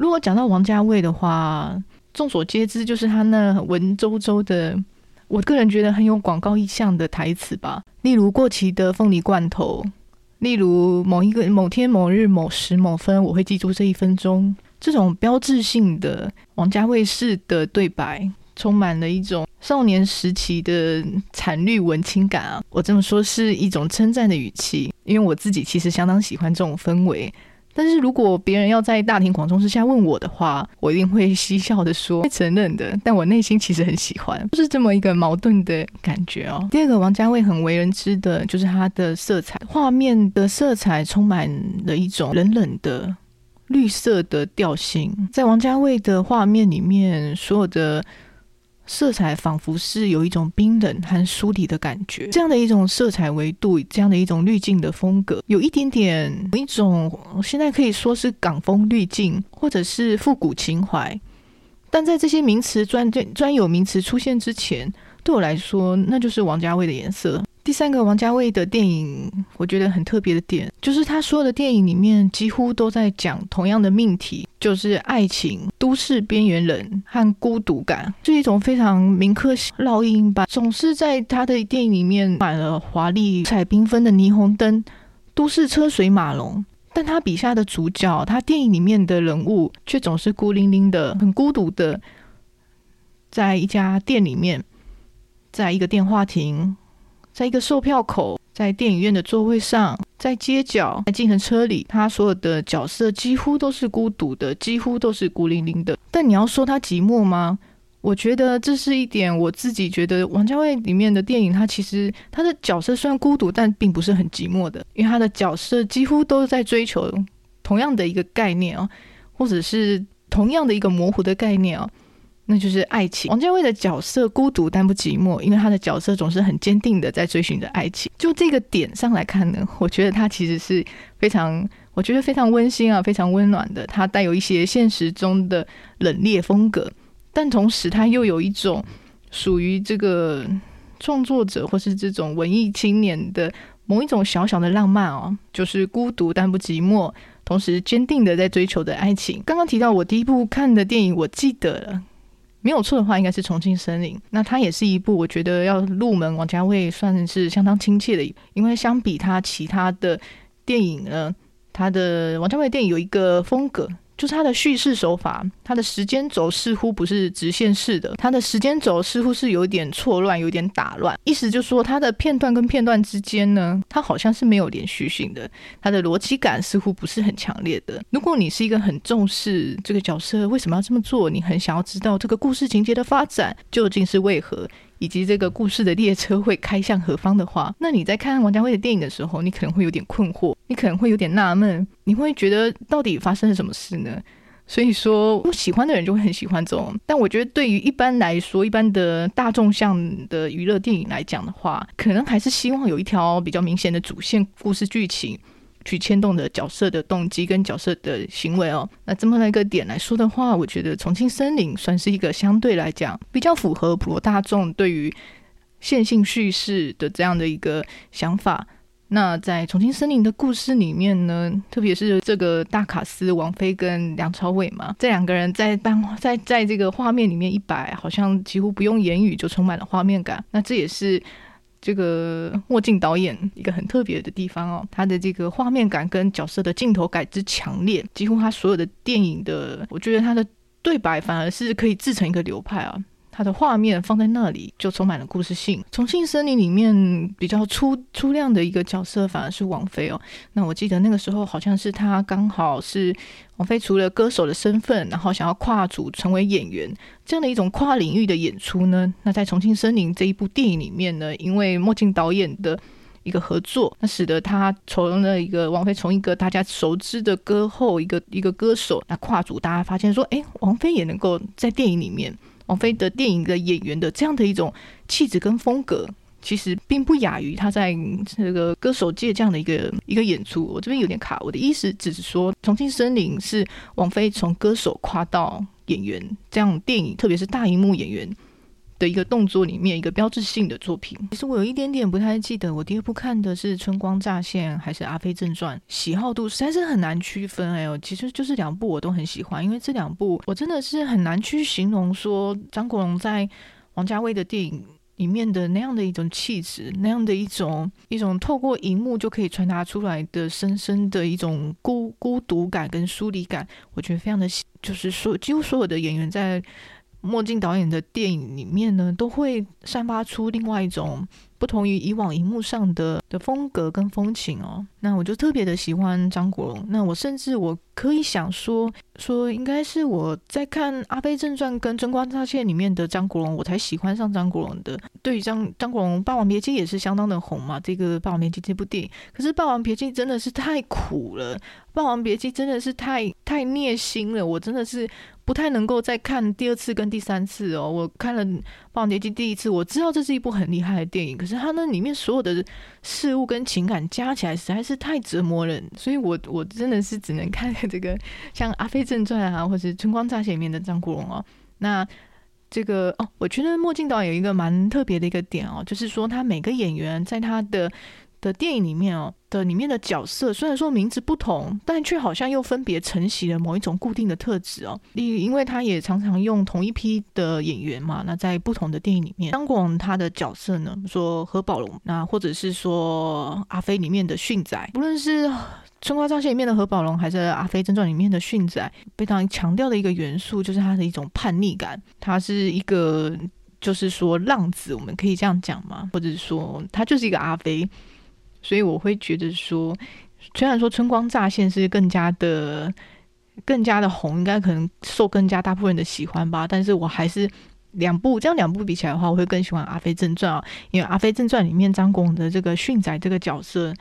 如果讲到王家卫的话，众所皆知就是他那文绉绉的，我个人觉得很有广告意象的台词吧。例如过期的凤梨罐头，例如某一个某天某日某时某分，我会记住这一分钟。这种标志性的王家卫式的对白，充满了一种少年时期的惨绿文青感啊！我这么说是一种称赞的语气，因为我自己其实相当喜欢这种氛围。但是如果别人要在大庭广众之下问我的话，我一定会嬉笑的说，承认的。但我内心其实很喜欢，就是这么一个矛盾的感觉哦。第二个，王家卫很为人知的就是他的色彩，画面的色彩充满了一种冷冷的。绿色的调性，在王家卫的画面里面，所有的色彩仿佛是有一种冰冷和疏离的感觉。这样的一种色彩维度，这样的一种滤镜的风格，有一点点一种现在可以说是港风滤镜，或者是复古情怀。但在这些名词专专有名词出现之前，对我来说，那就是王家卫的颜色。第三个王家卫的电影，我觉得很特别的点，就是他所有的电影里面几乎都在讲同样的命题，就是爱情、都市边缘人和孤独感，是一种非常铭刻烙印吧。总是在他的电影里面满了华丽、彩缤纷的霓虹灯、都市车水马龙，但他笔下的主角，他电影里面的人物，却总是孤零零的、很孤独的，在一家店里面，在一个电话亭。在一个售票口，在电影院的座位上，在街角，在计程车里，他所有的角色几乎都是孤独的，几乎都是孤零零的。但你要说他寂寞吗？我觉得这是一点我自己觉得王家卫里面的电影，他其实他的角色虽然孤独，但并不是很寂寞的，因为他的角色几乎都是在追求同样的一个概念哦，或者是同样的一个模糊的概念哦。那就是爱情。王家卫的角色孤独但不寂寞，因为他的角色总是很坚定的在追寻着爱情。就这个点上来看呢，我觉得他其实是非常，我觉得非常温馨啊，非常温暖的。他带有一些现实中的冷冽风格，但同时他又有一种属于这个创作者或是这种文艺青年的某一种小小的浪漫哦，就是孤独但不寂寞，同时坚定的在追求的爱情。刚刚提到我第一部看的电影，我记得了。没有错的话，应该是《重庆森林》。那它也是一部我觉得要入门王家卫算是相当亲切的，因为相比他其他的电影呢，他的王家卫电影有一个风格。就是它的叙事手法，它的时间轴似乎不是直线式的，它的时间轴似乎是有点错乱，有点打乱。意思就是说，它的片段跟片段之间呢，它好像是没有连续性的，它的逻辑感似乎不是很强烈的。如果你是一个很重视这个角色为什么要这么做，你很想要知道这个故事情节的发展究竟是为何。以及这个故事的列车会开向何方的话，那你在看王家卫的电影的时候，你可能会有点困惑，你可能会有点纳闷，你会觉得到底发生了什么事呢？所以说，我喜欢的人就会很喜欢这种，但我觉得对于一般来说，一般的大众向的娱乐电影来讲的话，可能还是希望有一条比较明显的主线故事剧情。去牵动的角色的动机跟角色的行为哦，那这么一个点来说的话，我觉得《重庆森林》算是一个相对来讲比较符合普罗大众对于线性叙事的这样的一个想法。那在《重庆森林》的故事里面呢，特别是这个大卡司王菲跟梁朝伟嘛，这两个人在当在在这个画面里面一摆，好像几乎不用言语就充满了画面感。那这也是。这个墨镜导演一个很特别的地方哦，他的这个画面感跟角色的镜头感之强烈，几乎他所有的电影的，我觉得他的对白反而是可以制成一个流派啊。它的画面放在那里就充满了故事性。重庆森林里面比较出出亮的一个角色反而是王菲哦。那我记得那个时候好像是她刚好是王菲除了歌手的身份，然后想要跨组成为演员这样的一种跨领域的演出呢。那在重庆森林这一部电影里面呢，因为墨镜导演的一个合作，那使得他从了一个王菲从一个大家熟知的歌后一个一个歌手，那跨组大家发现说，哎，王菲也能够在电影里面。王菲的电影的演员的这样的一种气质跟风格，其实并不亚于她在这个歌手界这样的一个一个演出。我这边有点卡，我的意思只是说，《重庆森林》是王菲从歌手跨到演员这样电影，特别是大荧幕演员的一个动作里面一个标志性的作品。其实我有一点点不太记得，我第二部看的是《春光乍现》还是《阿飞正传》，喜好度实在是很难区分。哎呦，其实就是两部我都很喜欢，因为这两部我真的是很难去形容说张国荣在王家卫的电影里面的那样的一种气质，那样的一种一种透过荧幕就可以传达出来的深深的一种孤孤独感跟疏离感，我觉得非常的，就是说几乎所有的演员在墨镜导演的电影里面呢，都会散发出另外一种不同于以往荧幕上的的风格跟风情哦。那我就特别的喜欢张国荣，那我甚至我可以想说说，应该是我在看《阿飞正传》跟《春光乍现》里面的张国荣，我才喜欢上张国荣的。对于张张国荣，《霸王别姬》也是相当的红嘛，这个《霸王别姬》这部电影，可是《霸王别姬》真的是太苦了，《霸王别姬》真的是太太虐心了，我真的是不太能够再看第二次跟第三次哦。我看了《霸王别姬》第一次，我知道这是一部很厉害的电影，可是它那里面所有的事物跟情感加起来实在是太折磨人，所以我我真的是只能看这个像《阿飞正传》啊，或者《春光乍泄》里面的张国荣哦。那这个哦，我觉得墨镜岛有一个蛮特别的一个点哦，就是说他每个演员在他的的电影里面哦的里面的角色，虽然说名字不同，但却好像又分别承袭了某一种固定的特质哦。例如，因为他也常常用同一批的演员嘛，那在不同的电影里面，张国荣他的角色呢，说何宝龙，那或者是说阿飞里面的训仔，不论是《春光乍现》里面的何宝龙，还是《阿飞正传》里面的训仔，非常强调的一个元素就是他的一种叛逆感，他是一个就是说浪子，我们可以这样讲吗？或者是说他就是一个阿飞。所以我会觉得说，虽然说《春光乍现》是更加的、更加的红，应该可能受更加大部分人的喜欢吧，但是我还是两部这样两部比起来的话，我会更喜欢《阿飞正传》啊，因为《阿飞正传》里面张国荣的这个迅仔这个角色。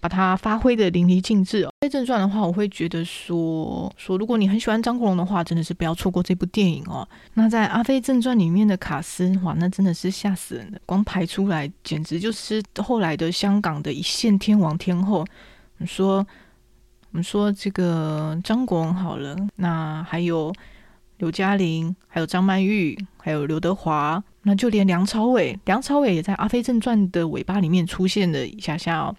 把它发挥的淋漓尽致哦。在正传的话，我会觉得说说，如果你很喜欢张国荣的话，真的是不要错过这部电影哦。那在《阿飞正传》里面的卡斯，哇，那真的是吓死人的，光排出来简直就是后来的香港的一线天王天后。你说，我们说这个张国荣好了，那还有刘嘉玲，还有张曼玉，还有刘德华，那就连梁朝伟，梁朝伟也在《阿飞正传》的尾巴里面出现了一下下哦。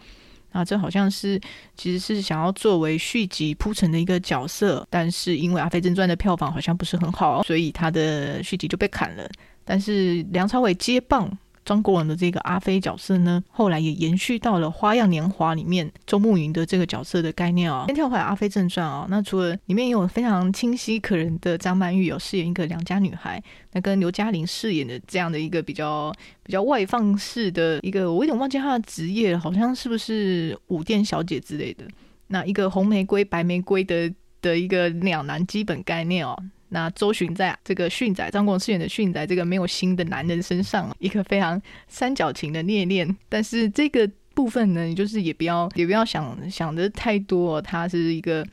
啊，这好像是其实是想要作为续集铺陈的一个角色，但是因为《阿飞正传》的票房好像不是很好，所以他的续集就被砍了。但是梁朝伟接棒。张国荣的这个阿飞角色呢，后来也延续到了《花样年华》里面周慕云的这个角色的概念啊、哦。先跳回《阿飞正传》啊，那除了里面有非常清晰可人的张曼玉有饰演一个良家女孩，那跟刘嘉玲饰演的这样的一个比较比较外放式的一个，我有点忘记她的职业，好像是不是舞店小姐之类的。那一个红玫瑰白玫瑰的的一个两男基本概念哦。那周巡在这个训仔张国荣饰演的训仔这个没有心的男人身上，一个非常三角情的恋恋。但是这个部分呢，你就是也不要也不要想想的太多，他是一个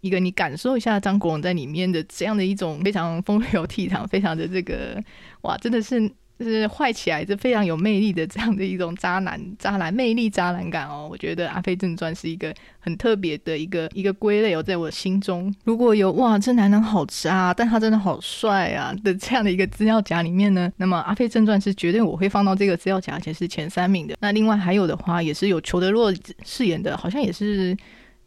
一个你感受一下张国荣在里面的这样的一种非常风流倜傥，非常的这个哇，真的是。就是坏起来是非常有魅力的这样的一种渣男，渣男魅力，渣男感哦。我觉得《阿飞正传》是一个很特别的一个一个归类哦，在我心中，如果有哇，这男人好渣，但他真的好帅啊的这样的一个资料夹里面呢，那么《阿飞正传》是绝对我会放到这个资料夹，而且是前三名的。那另外还有的话，也是有裘德洛饰演的，好像也是。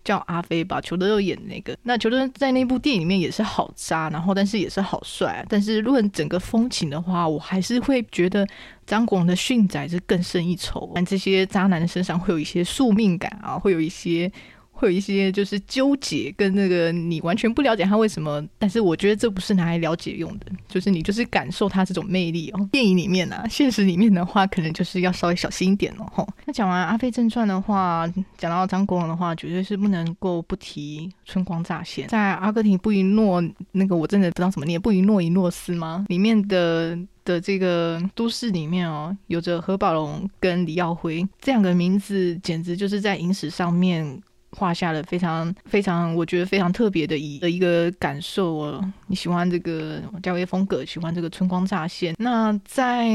叫阿飞吧，裘德洛演那个。那裘德洛在那部电影里面也是好渣，然后但是也是好帅。但是论整个风情的话，我还是会觉得张国荣的训仔是更胜一筹。但这些渣男的身上会有一些宿命感啊，会有一些。会有一些就是纠结，跟那个你完全不了解他为什么，但是我觉得这不是拿来了解用的，就是你就是感受他这种魅力哦。电影里面啊，现实里面的话，可能就是要稍微小心一点了吼。那讲完《阿飞正传》的话，讲到张国荣的话，绝对是不能够不提《春光乍现》。在阿根廷布宜诺那个我真的不知道怎么念，布宜诺伊诺斯吗？里面的的这个都市里面哦，有着何宝龙跟李耀辉这两个名字，简直就是在影史上面。画下了非常非常，我觉得非常特别的一的一个感受哦。你喜欢这个家威风格，喜欢这个春光乍现。那在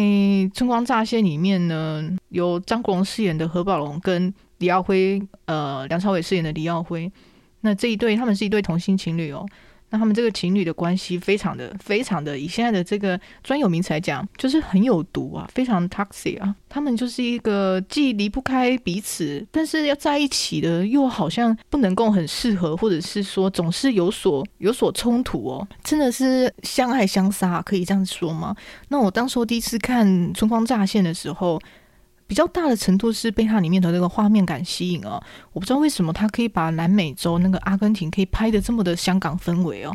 春光乍现里面呢，由张国荣饰演的何宝龙跟李耀辉，呃，梁朝伟饰演的李耀辉，那这一对他们是一对同性情侣哦。那他们这个情侣的关系非常的非常的，以现在的这个专有名词来讲，就是很有毒啊，非常 toxic 啊。他们就是一个既离不开彼此，但是要在一起的又好像不能够很适合，或者是说总是有所有所冲突哦。真的是相爱相杀，可以这样说吗？那我当时候第一次看《春光乍现》的时候。比较大的程度是被它里面的那个画面感吸引哦，我不知道为什么它可以把南美洲那个阿根廷可以拍的这么的香港氛围哦，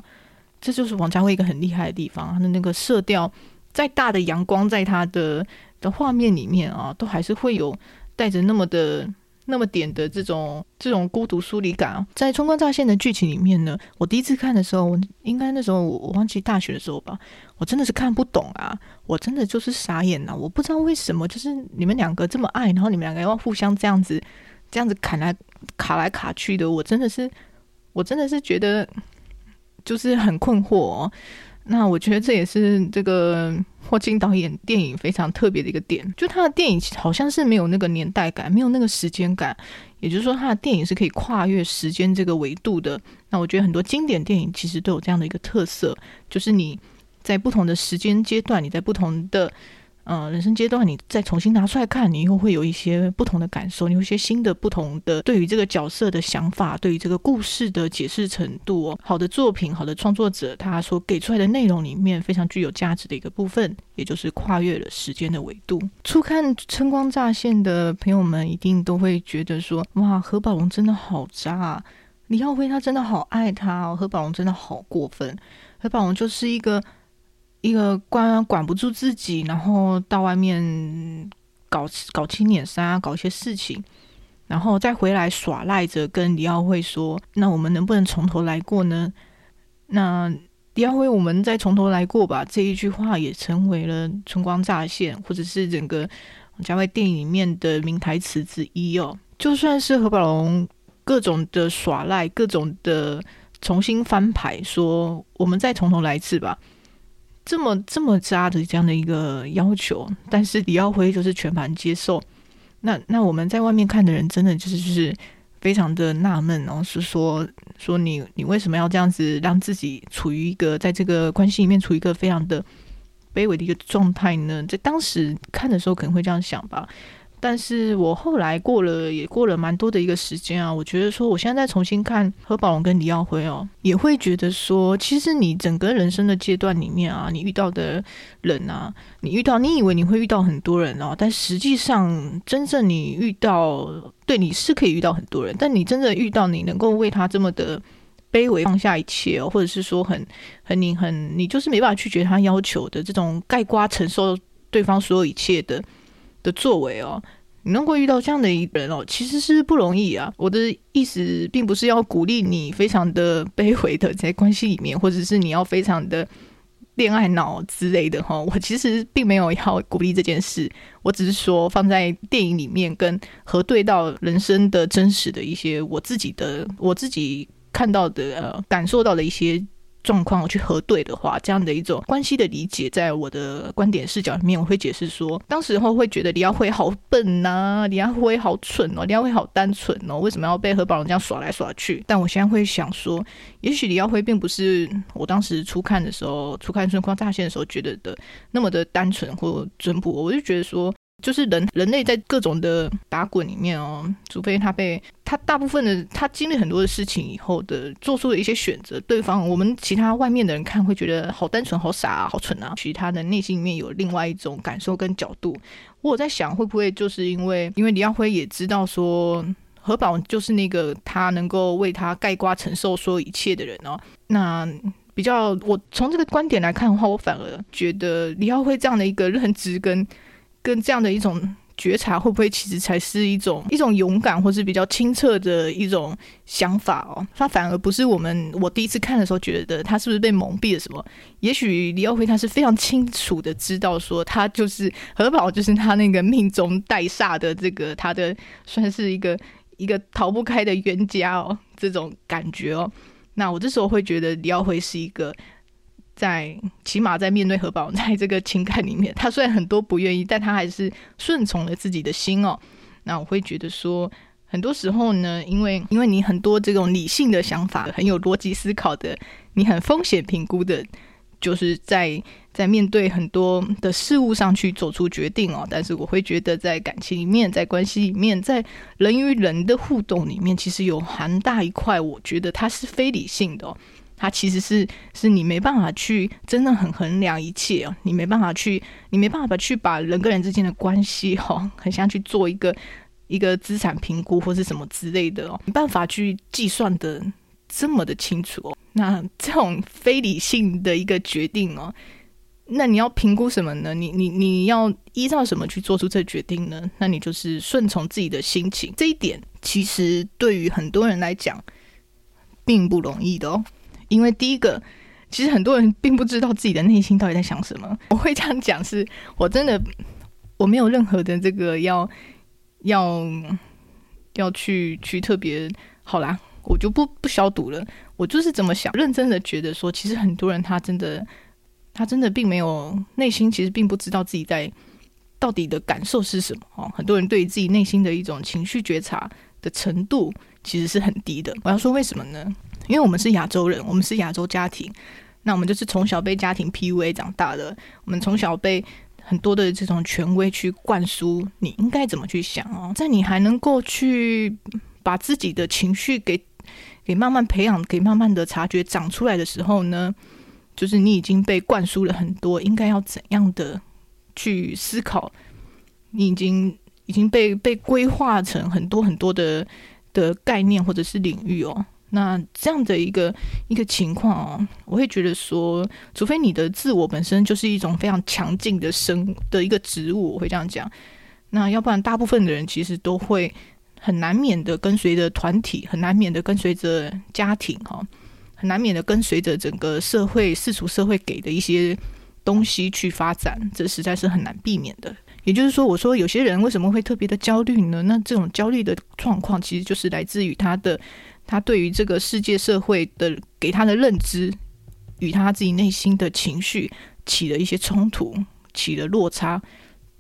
这就是王家卫一个很厉害的地方，他的那个色调，再大的阳光在他的的画面里面啊，都还是会有带着那么的。那么点的这种这种孤独疏离感啊，在《春光乍现》的剧情里面呢，我第一次看的时候，我应该那时候我我忘记大学的时候吧，我真的是看不懂啊，我真的就是傻眼了，我不知道为什么，就是你们两个这么爱，然后你们两个要互相这样子这样子砍来卡来卡去的，我真的是我真的是觉得就是很困惑哦。那我觉得这也是这个霍金导演电影非常特别的一个点，就他的电影好像是没有那个年代感，没有那个时间感，也就是说他的电影是可以跨越时间这个维度的。那我觉得很多经典电影其实都有这样的一个特色，就是你在不同的时间阶段，你在不同的。嗯，人生阶段你再重新拿出来看，你又会有一些不同的感受，你有一些新的、不同的对于这个角色的想法，对于这个故事的解释程度哦。好的作品，好的创作者，他所给出来的内容里面非常具有价值的一个部分，也就是跨越了时间的维度。初看《春光乍现》的朋友们一定都会觉得说：哇，何宝荣真的好渣啊！李耀辉他真的好爱他哦，何宝荣真的好过分。何宝荣就是一个。一个管管不住自己，然后到外面搞搞青年杀，搞一些事情，然后再回来耍赖着跟李耀辉说：“那我们能不能从头来过呢？”那李耀辉，我们再从头来过吧。这一句话也成为了《春光乍现》或者是整个王家卫电影里面的名台词之一哦。就算是何宝龙各种的耍赖，各种的重新翻牌，说我们再从头来一次吧。这么这么渣的这样的一个要求，但是李耀辉就是全盘接受。那那我们在外面看的人，真的就是就是非常的纳闷，然后是说说你你为什么要这样子让自己处于一个在这个关系里面处于一个非常的卑微的一个状态呢？在当时看的时候，可能会这样想吧。但是我后来过了也过了蛮多的一个时间啊，我觉得说我现在再重新看何宝荣跟李耀辉哦，也会觉得说，其实你整个人生的阶段里面啊，你遇到的人啊，你遇到你以为你会遇到很多人哦，但实际上真正你遇到，对你是可以遇到很多人，但你真的遇到你能够为他这么的卑微放下一切哦，或者是说很很你很你就是没办法拒绝他要求的这种盖瓜承受对方所有一切的。的作为哦，你能够遇到这样的一人哦，其实是不容易啊。我的意思并不是要鼓励你非常的卑微的在关系里面，或者是你要非常的恋爱脑之类的哈。我其实并没有要鼓励这件事，我只是说放在电影里面跟核对到人生的真实的一些我自己的我自己看到的呃感受到的一些。状况我去核对的话，这样的一种关系的理解，在我的观点视角里面，我会解释说，当时候会觉得李耀辉好笨呐、啊，李耀辉好蠢哦，李耀辉好单纯哦，为什么要被何宝荣这样耍来耍去？但我现在会想说，也许李耀辉并不是我当时初看的时候，初看《春光乍现》的时候觉得的那么的单纯或淳朴，我就觉得说。就是人人类在各种的打滚里面哦，除非他被他大部分的他经历很多的事情以后的做出了一些选择，对方我们其他外面的人看会觉得好单纯、好傻啊、好蠢啊，其实他的内心里面有另外一种感受跟角度。我在想，会不会就是因为因为李耀辉也知道说何宝就是那个他能够为他盖瓜承受所有一切的人哦，那比较我从这个观点来看的话，我反而觉得李耀辉这样的一个认知跟。跟这样的一种觉察，会不会其实才是一种一种勇敢，或是比较清澈的一种想法哦？他反而不是我们我第一次看的时候觉得他是不是被蒙蔽了什么？也许李耀辉他是非常清楚的知道说他就是何宝，就是他那个命中带煞的这个他的算是一个一个逃不开的冤家哦，这种感觉哦。那我这时候会觉得李耀辉是一个。在起码在面对何宝，在这个情感里面，他虽然很多不愿意，但他还是顺从了自己的心哦。那我会觉得说，很多时候呢，因为因为你很多这种理性的想法，很有逻辑思考的，你很风险评估的，就是在在面对很多的事物上去做出决定哦。但是我会觉得，在感情里面，在关系里面，在人与人的互动里面，其实有很大一块，我觉得它是非理性的。它其实是是你没办法去真的很衡量一切哦，你没办法去，你没办法去把人跟人之间的关系哈，很像去做一个。一个资产评估或是什么之类的哦，没办法去计算的这么的清楚哦。那这种非理性的一个决定哦，那你要评估什么呢？你你你要依照什么去做出这决定呢？那你就是顺从自己的心情。这一点其实对于很多人来讲并不容易的哦，因为第一个，其实很多人并不知道自己的内心到底在想什么。我会这样讲，是我真的我没有任何的这个要。要要去去特别好啦，我就不不消毒了。我就是这么想，认真的觉得说，其实很多人他真的他真的并没有内心，其实并不知道自己在到底的感受是什么哦。很多人对于自己内心的一种情绪觉察的程度其实是很低的。我要说为什么呢？因为我们是亚洲人，我们是亚洲家庭，那我们就是从小被家庭 PUA 长大的，我们从小被。很多的这种权威去灌输你应该怎么去想哦，在你还能够去把自己的情绪给给慢慢培养，给慢慢的察觉长出来的时候呢，就是你已经被灌输了很多应该要怎样的去思考，你已经已经被被规划成很多很多的的概念或者是领域哦。那这样的一个一个情况哦，我会觉得说，除非你的自我本身就是一种非常强劲的生的一个植物，我会这样讲。那要不然，大部分的人其实都会很难免的跟随着团体，很难免的跟随着家庭，哈，很难免的跟随着整个社会世俗社会给的一些东西去发展，这实在是很难避免的。也就是说，我说有些人为什么会特别的焦虑呢？那这种焦虑的状况，其实就是来自于他的。他对于这个世界社会的给他的认知，与他自己内心的情绪起了一些冲突，起了落差，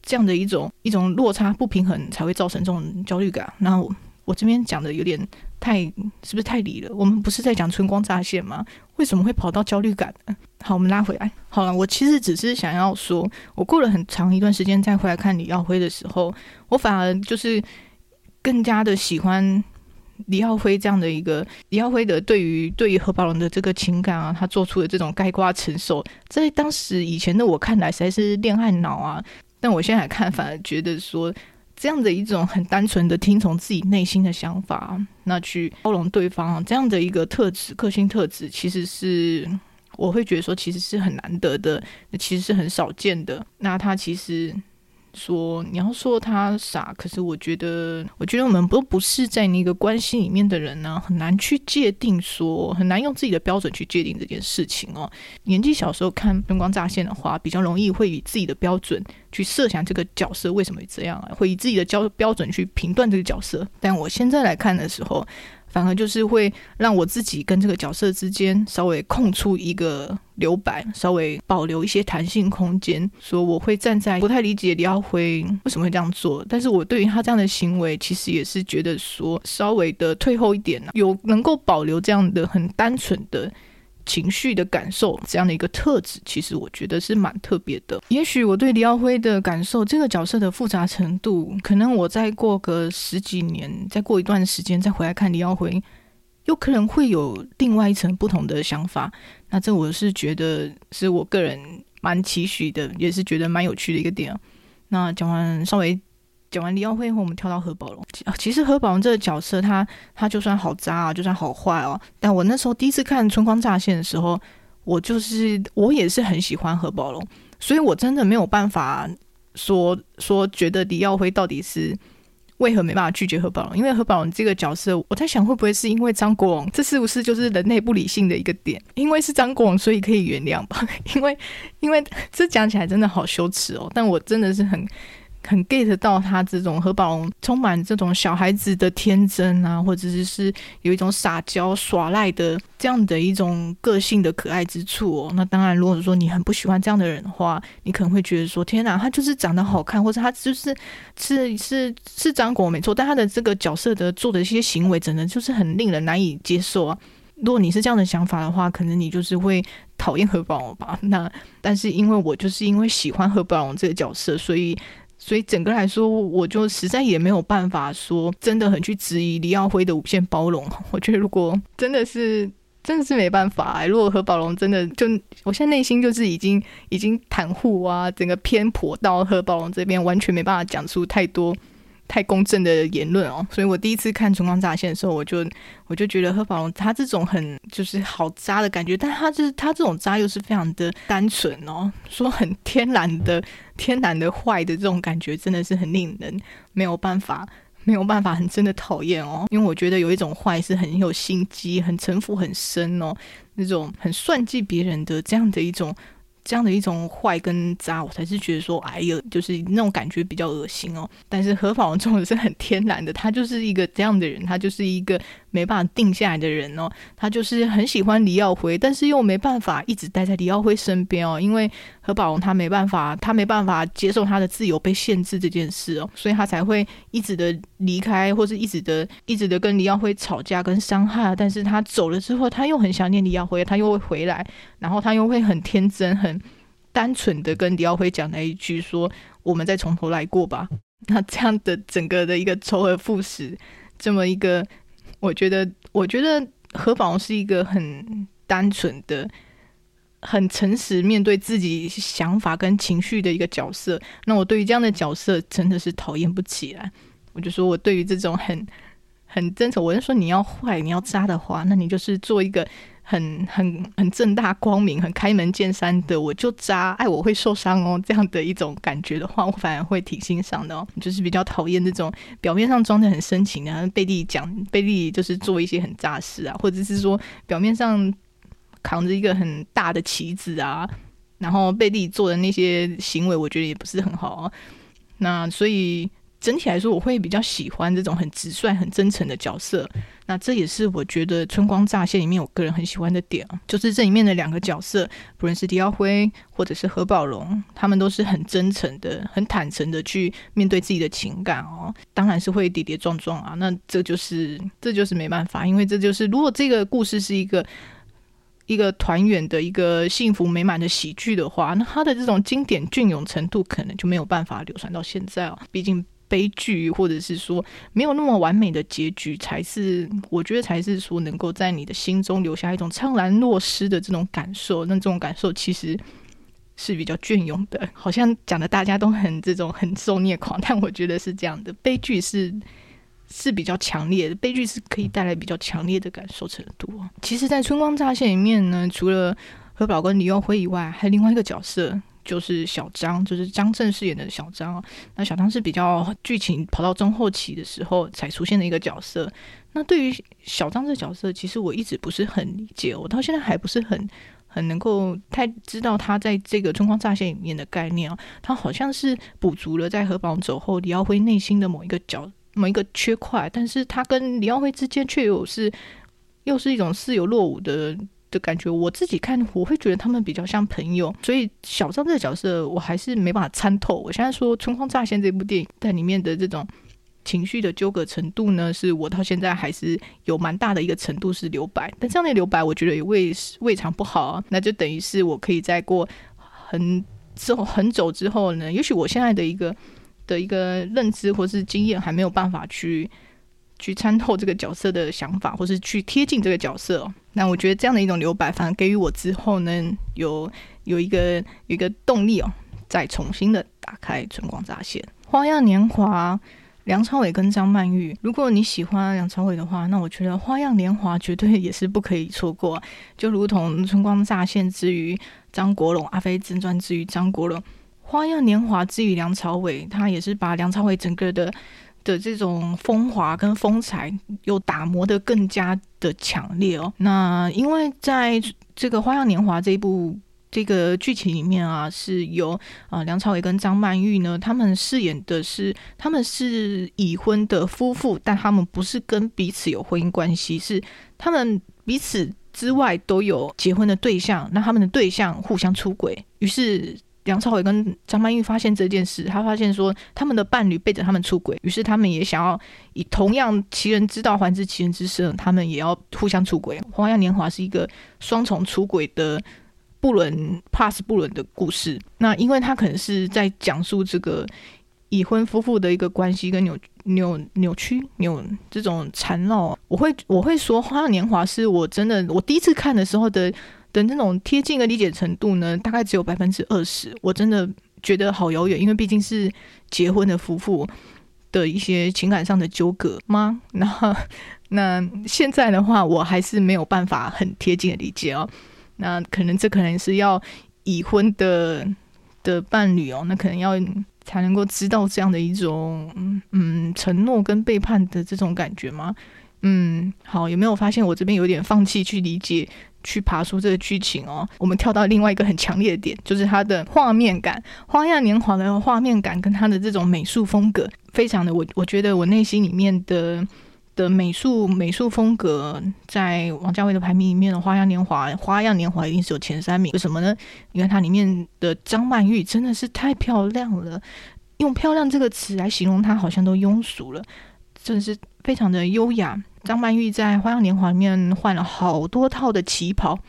这样的一种一种落差不平衡，才会造成这种焦虑感。那我我这边讲的有点太是不是太离了？我们不是在讲春光乍现吗？为什么会跑到焦虑感呢？好，我们拉回来。好了，我其实只是想要说，我过了很长一段时间再回来看李耀辉的时候，我反而就是更加的喜欢。李耀辉这样的一个李耀辉的对于对于何宝荣的这个情感啊，他做出的这种概括承受，在当时以前的我看来实在是恋爱脑啊。但我现在看，反而觉得说这样的一种很单纯的听从自己内心的想法，那去包容对方这样的一个特质、个性特质，其实是我会觉得说，其实是很难得的，其实是很少见的。那他其实。说你要说他傻，可是我觉得，我觉得我们不不是在那个关系里面的人呢、很难去界定说，很难用自己的标准去界定这件事情哦。年纪小时候看《春光乍现》的话，比较容易会以自己的标准去设想这个角色为什么会这样啊，会以自己的标标准去评断这个角色。但我现在来看的时候。反而就是会让我自己跟这个角色之间稍微空出一个留白，稍微保留一些弹性空间。说我会站在不太理解李耀辉为什么会这样做，但是我对于他这样的行为，其实也是觉得说稍微的退后一点，有能够保留这样的很单纯的。情绪的感受这样的一个特质，其实我觉得是蛮特别的。也许我对李耀辉的感受，这个角色的复杂程度，可能我再过个十几年，再过一段时间再回来看李耀辉，有可能会有另外一层不同的想法。那这我是觉得是我个人蛮期许的，也是觉得蛮有趣的一个点。那讲完稍微。讲完李耀辉后，我们跳到何宝龙。其实何宝龙这个角色，他他就算好渣啊，就算好坏哦。但我那时候第一次看《春光乍现》的时候，我就是我也是很喜欢何宝龙，所以我真的没有办法说说觉得李耀辉到底是为何没办法拒绝何宝荣，因为何宝荣这个角色，我在想会不会是因为张国荣，这是不是就是人类不理性的一个点？因为是张国荣，所以可以原谅吧？因为因为这讲起来真的好羞耻哦，但我真的是很。很 get 到他这种何宝荣充满这种小孩子的天真啊，或者是是有一种撒娇耍赖的这样的一种个性的可爱之处哦。那当然，如果说你很不喜欢这样的人的话，你可能会觉得说：天哪，他就是长得好看，或者他就是是是是张国没错，但他的这个角色的做的一些行为，真的就是很令人难以接受啊。如果你是这样的想法的话，可能你就是会讨厌何宝荣吧。那但是因为我就是因为喜欢何宝荣这个角色，所以所以整个来说，我就实在也没有办法说真的很去质疑李耀辉的无限包容。我觉得如果真的是真的是没办法，如果何宝龙真的就我现在内心就是已经已经袒护啊，整个偏颇到何宝龙这边，完全没办法讲出太多。太公正的言论哦，所以我第一次看《春光乍现》的时候，我就我就觉得何宝荣他这种很就是好渣的感觉，但他就是他这种渣又是非常的单纯哦，说很天然的天然的坏的这种感觉，真的是很令人没有办法没有办法很真的讨厌哦，因为我觉得有一种坏是很有心机、很城府很深哦，那种很算计别人的这样的一种。这样的一种坏跟渣，我才是觉得说，哎呀，就是那种感觉比较恶心哦。但是何宝荣这种是很天然的，他就是一个这样的人，他就是一个没办法定下来的人哦。他就是很喜欢李耀辉，但是又没办法一直待在李耀辉身边哦，因为何宝荣他没办法，他没办法接受他的自由被限制这件事哦，所以他才会一直的离开，或是一直的一直的跟李耀辉吵架跟伤害。但是他走了之后，他又很想念李耀辉，他又会回来，然后他又会很天真很。单纯的跟李耀辉讲了一句说：“我们再从头来过吧。”那这样的整个的一个周而复始，这么一个，我觉得，我觉得何宝是一个很单纯的、很诚实面对自己想法跟情绪的一个角色。那我对于这样的角色真的是讨厌不起来。我就说我对于这种很很真诚，我就说你要坏、你要渣的话，那你就是做一个。很很很正大光明、很开门见山的，我就扎，爱我会受伤哦，这样的一种感觉的话，我反而会挺欣赏的哦。就是比较讨厌这种表面上装的很深情啊，背地讲背地就是做一些很渣事啊，或者是说表面上扛着一个很大的旗子啊，然后背地做的那些行为，我觉得也不是很好啊。那所以。整体来说，我会比较喜欢这种很直率、很真诚的角色。那这也是我觉得《春光乍泄》里面我个人很喜欢的点，就是这里面的两个角色，不论是李耀辉或者是何宝荣，他们都是很真诚的、很坦诚的去面对自己的情感哦。当然是会跌跌撞撞啊，那这就是这就是没办法，因为这就是如果这个故事是一个一个团圆的一个幸福美满的喜剧的话，那它的这种经典隽永程度可能就没有办法流传到现在哦。毕竟。悲剧，或者是说没有那么完美的结局，才是我觉得才是说能够在你的心中留下一种怅然若失的这种感受。那这种感受其实是比较隽永的，好像讲的大家都很这种很受虐狂，但我觉得是这样的。悲剧是是比较强烈的，悲剧是可以带来比较强烈的感受程度。其实，在《春光乍泄》里面呢，除了何宝跟李耀辉以外，还有另外一个角色。就是小张，就是张震饰演的小张。那小张是比较剧情跑到中后期的时候才出现的一个角色。那对于小张这个角色，其实我一直不是很理解，我到现在还不是很很能够太知道他在这个《春光乍泄》里面的概念啊。他好像是补足了在何宝走后李耀辉内心的某一个角、某一个缺块，但是他跟李耀辉之间却有是又是一种似有若无的。感觉，我自己看我会觉得他们比较像朋友，所以小张这个角色我还是没办法参透。我现在说《春光乍现》这部电影在里面的这种情绪的纠葛程度呢，是我到现在还是有蛮大的一个程度是留白，但这样的留白我觉得也未未尝不好啊。那就等于是我可以在过很之后很久之后呢，也许我现在的一个的一个认知或是经验还没有办法去。去参透这个角色的想法，或是去贴近这个角色哦。那我觉得这样的一种留白，反而给予我之后呢，有有一个有一个动力哦，再重新的打开《春光乍泄》。《花样年华》，梁朝伟跟张曼玉。如果你喜欢梁朝伟的话，那我觉得《花样年华》绝对也是不可以错过。就如同《春光乍泄》之于张国荣，《阿飞正传》之于张国荣，《花样年华》之于梁朝伟，他也是把梁朝伟整个的。的这种风华跟风采又打磨得更加的强烈哦。那因为在这个《花样年华》这一部这个剧情里面啊，是由啊、梁朝伟跟张曼玉呢，他们饰演的是他们是已婚的夫妇，但他们不是跟彼此有婚姻关系，是他们彼此之外都有结婚的对象，那他们的对象互相出轨，于是。梁朝伟跟张曼玉发现这件事，他发现说他们的伴侣背着他们出轨，于是他们也想要以同样其人之道还治其人之身，他们也要互相出轨。《花样年华》是一个双重出轨的不伦 pass 不伦的故事。那因为他可能是在讲述这个已婚夫妇的一个关系跟扭扭扭曲扭这种缠绕，我会我会说《花样年华》是我真的我第一次看的时候的。的那种贴近的理解程度呢，大概只有百分之二十。我真的觉得好遥远，因为毕竟是结婚的夫妇的一些情感上的纠葛吗？那那现在的话，我还是没有办法很贴近的理解哦。那可能这可能是要已婚的的伴侣哦，那可能要才能够知道这样的一种嗯承诺跟背叛的这种感觉吗？嗯，好，有没有发现我这边有点放弃去理解？去爬出这个剧情哦，我们跳到另外一个很强烈的点，就是它的画面感，《花样年华》的画面感跟它的这种美术风格，非常的我我觉得我内心里面的的美术美术风格，在王家卫的排名里面的《花样年华》，《花样年华》一定是有前三名。为什么呢？因为它里面的张曼玉真的是太漂亮了，用“漂亮”这个词来形容她，好像都庸俗了，真的是非常的优雅。张曼玉在《花样年华》里面换了好多套的旗袍，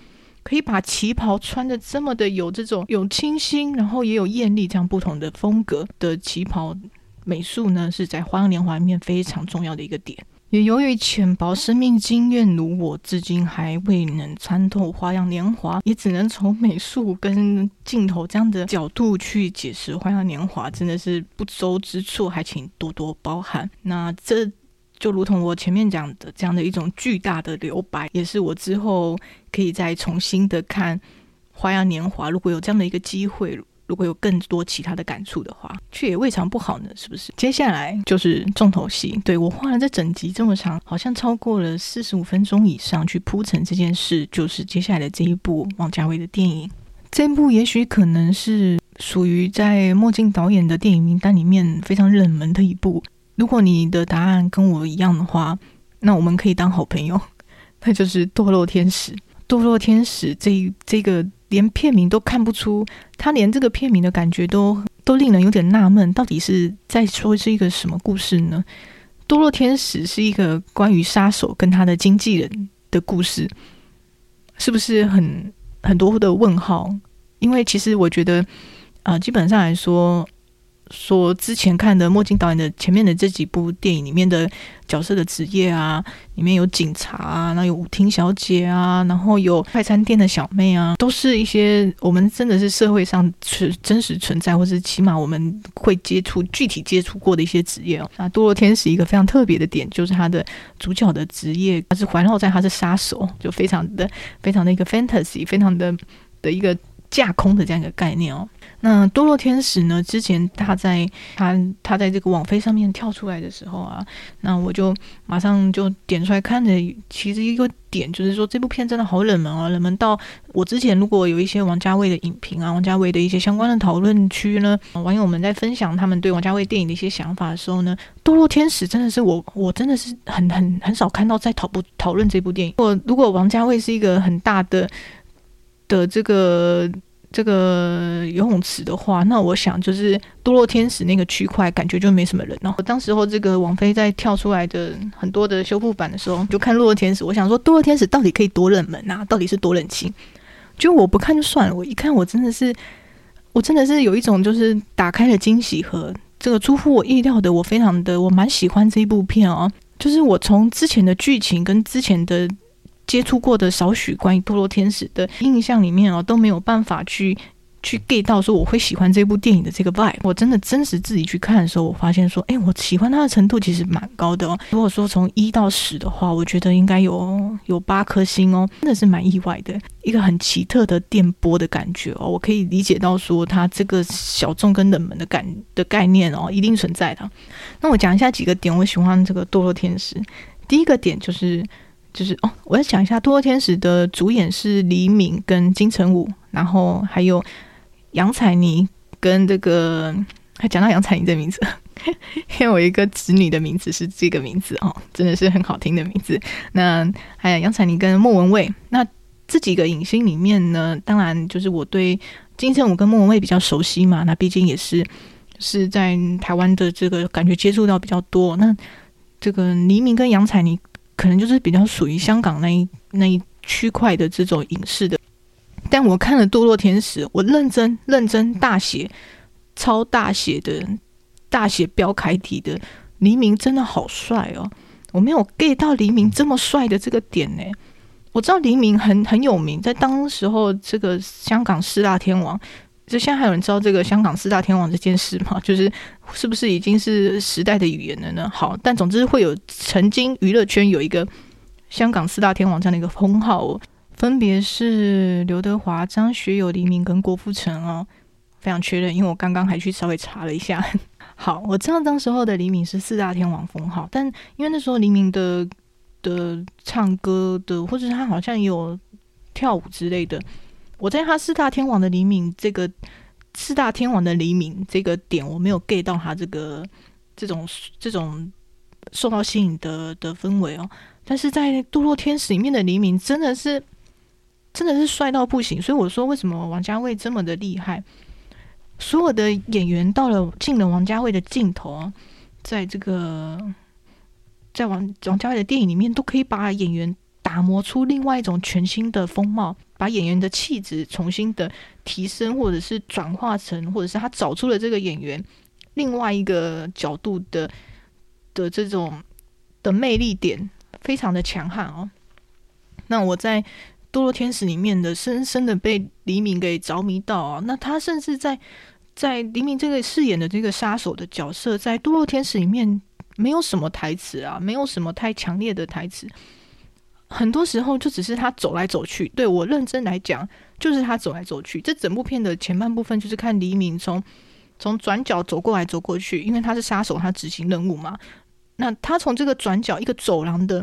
可以把旗袍穿得这么的有这种有清新，然后也有艳丽这样不同的风格的旗袍美术呢，是在《花样年华》里面非常重要的一个点。也由于浅薄生命经验如我，至今还未能参透《花样年华》，也只能从美术跟镜头这样的角度去解释《花样年华》，真的是不周之处，还请多多包涵。那这。就如同我前面讲的这样的一种巨大的留白，也是我之后可以再重新的看《花样年华》。如果有这样的一个机会，如果有更多其他的感触的话，却也未尝不好呢，是不是？接下来就是重头戏。对，我花了这整集这么长，好像超过了四十五分钟以上去铺陈这件事，就是接下来的这一部王家卫的电影。这一部也许可能是属于在墨镜导演的电影名单里面非常冷门的一部。如果你的答案跟我一样的话，那我们可以当好朋友。那就是《堕落天使》。《堕落天使》这这个连片名都看不出，他连这个片名的感觉都都令人有点纳闷，到底是在说是一个什么故事呢？《堕落天使》是一个关于杀手跟他的经纪人的故事，是不是很很多的问号？因为其实我觉得，啊、基本上来说。说之前看的墨镜导演的前面的这几部电影里面的角色的职业啊，里面有警察啊，然后有舞厅小姐啊，然后有快餐店的小妹啊，都是一些我们真的是社会上是真实存在，或是起码我们会接触具体接触过的一些职业哦。那《堕落天使》一个非常特别的点就是他的主角的职业，他是环绕在他是杀手，就非常的非常的一个 fantasy，非常的的一个架空的这样一个概念哦。那堕落天使呢？之前他在他他在这个网飞上面跳出来的时候啊，那我就马上就点出来看的。其实一个点就是说，这部片真的好冷门啊，冷门到我之前如果有一些王家卫的影评啊，王家卫的一些相关的讨论区呢，网友们在分享他们对王家卫电影的一些想法的时候呢，堕落天使真的是我我真的是很很很少看到在讨不讨论这部电影。如果如果王家卫是一个很大的的这个。这个游泳池的话，那我想就是堕落天使那个区块，感觉就没什么人。然后当时候这个王菲在跳出来的很多的修复版的时候，就看堕落天使，我想说堕落天使到底可以多冷门啊？到底是多冷清？就我不看就算了，我一看我真的是，我真的是有一种就是打开了惊喜盒，这个出乎我意料的，我非常的我蛮喜欢这一部片哦。就是我从之前的剧情跟之前的。接触过的少许关于堕落天使的印象里面哦，都没有办法去去 get 到说我会喜欢这部电影的这个 vibe。我真的真实自己去看的时候，我发现说，哎，我喜欢它的程度其实蛮高的哦。如果说从一到十的话，我觉得应该有有八颗星哦，真的是蛮意外的，一个很奇特的电波的感觉哦。我可以理解到说，它这个小众跟冷门的感的概念哦，一定存在的。那我讲一下几个点，我喜欢这个堕落天使。第一个点就是。就是哦，我要讲一下《堕落天使》的主演是黎明跟金城武，然后还有杨采妮跟这个，还讲到杨采妮的名字，因为我一个侄女的名字是这个名字哦，真的是很好听的名字。那还有杨采妮跟莫文蔚，那这几个影星里面呢，当然就是我对金城武跟莫文蔚比较熟悉嘛，那毕竟也是是在台湾的这个感觉接触到比较多。那这个黎明跟杨采妮。可能就是比较属于香港那一那一区块的这种影视的，但我看了《堕落天使》，我认真认真大写、超大写的大写标楷体的黎明真的好帅哦！我没有 get 到黎明这么帅的这个点呢。我知道黎明很很有名，在当时候这个香港四大天王。就现在还有人知道这个香港四大天王这件事吗？就是是不是已经是时代的语言了呢？好，但总之会有曾经娱乐圈有一个香港四大天王这样的一个封号哦，分别是刘德华、张学友、黎明跟郭富城哦。非常确认，因为我刚刚还去稍微查了一下。好，我知道当时候的黎明是四大天王封号，但因为那时候黎明的的唱歌的，或者他好像也有跳舞之类的。我在他四大天王的黎明这个四大天王的黎明这个点，我没有 get 到他这个这种这种受到吸引的的氛围哦。但是在《堕落天使》里面的黎明真的是真的是帅到不行，所以我说为什么王家卫这么的厉害？所有的演员到了进了王家卫的镜头，在这个在王王家卫的电影里面，都可以把演员打磨出另外一种全新的风貌。把演员的气质重新的提升，或者是转化成，或者是他找出了这个演员另外一个角度的的这种的魅力点，非常的强悍哦。那我在《堕落天使》里面的深深的被黎明给着迷到啊。那他甚至在在黎明这个饰演的这个杀手的角色，在《堕落天使》里面没有什么台词啊，没有什么太强烈的台词。很多时候就只是他走来走去，对我认真来讲，就是他走来走去。这整部片的前半部分就是看黎明从从转角走过来走过去，因为他是杀手，他执行任务嘛。那他从这个转角一个走廊的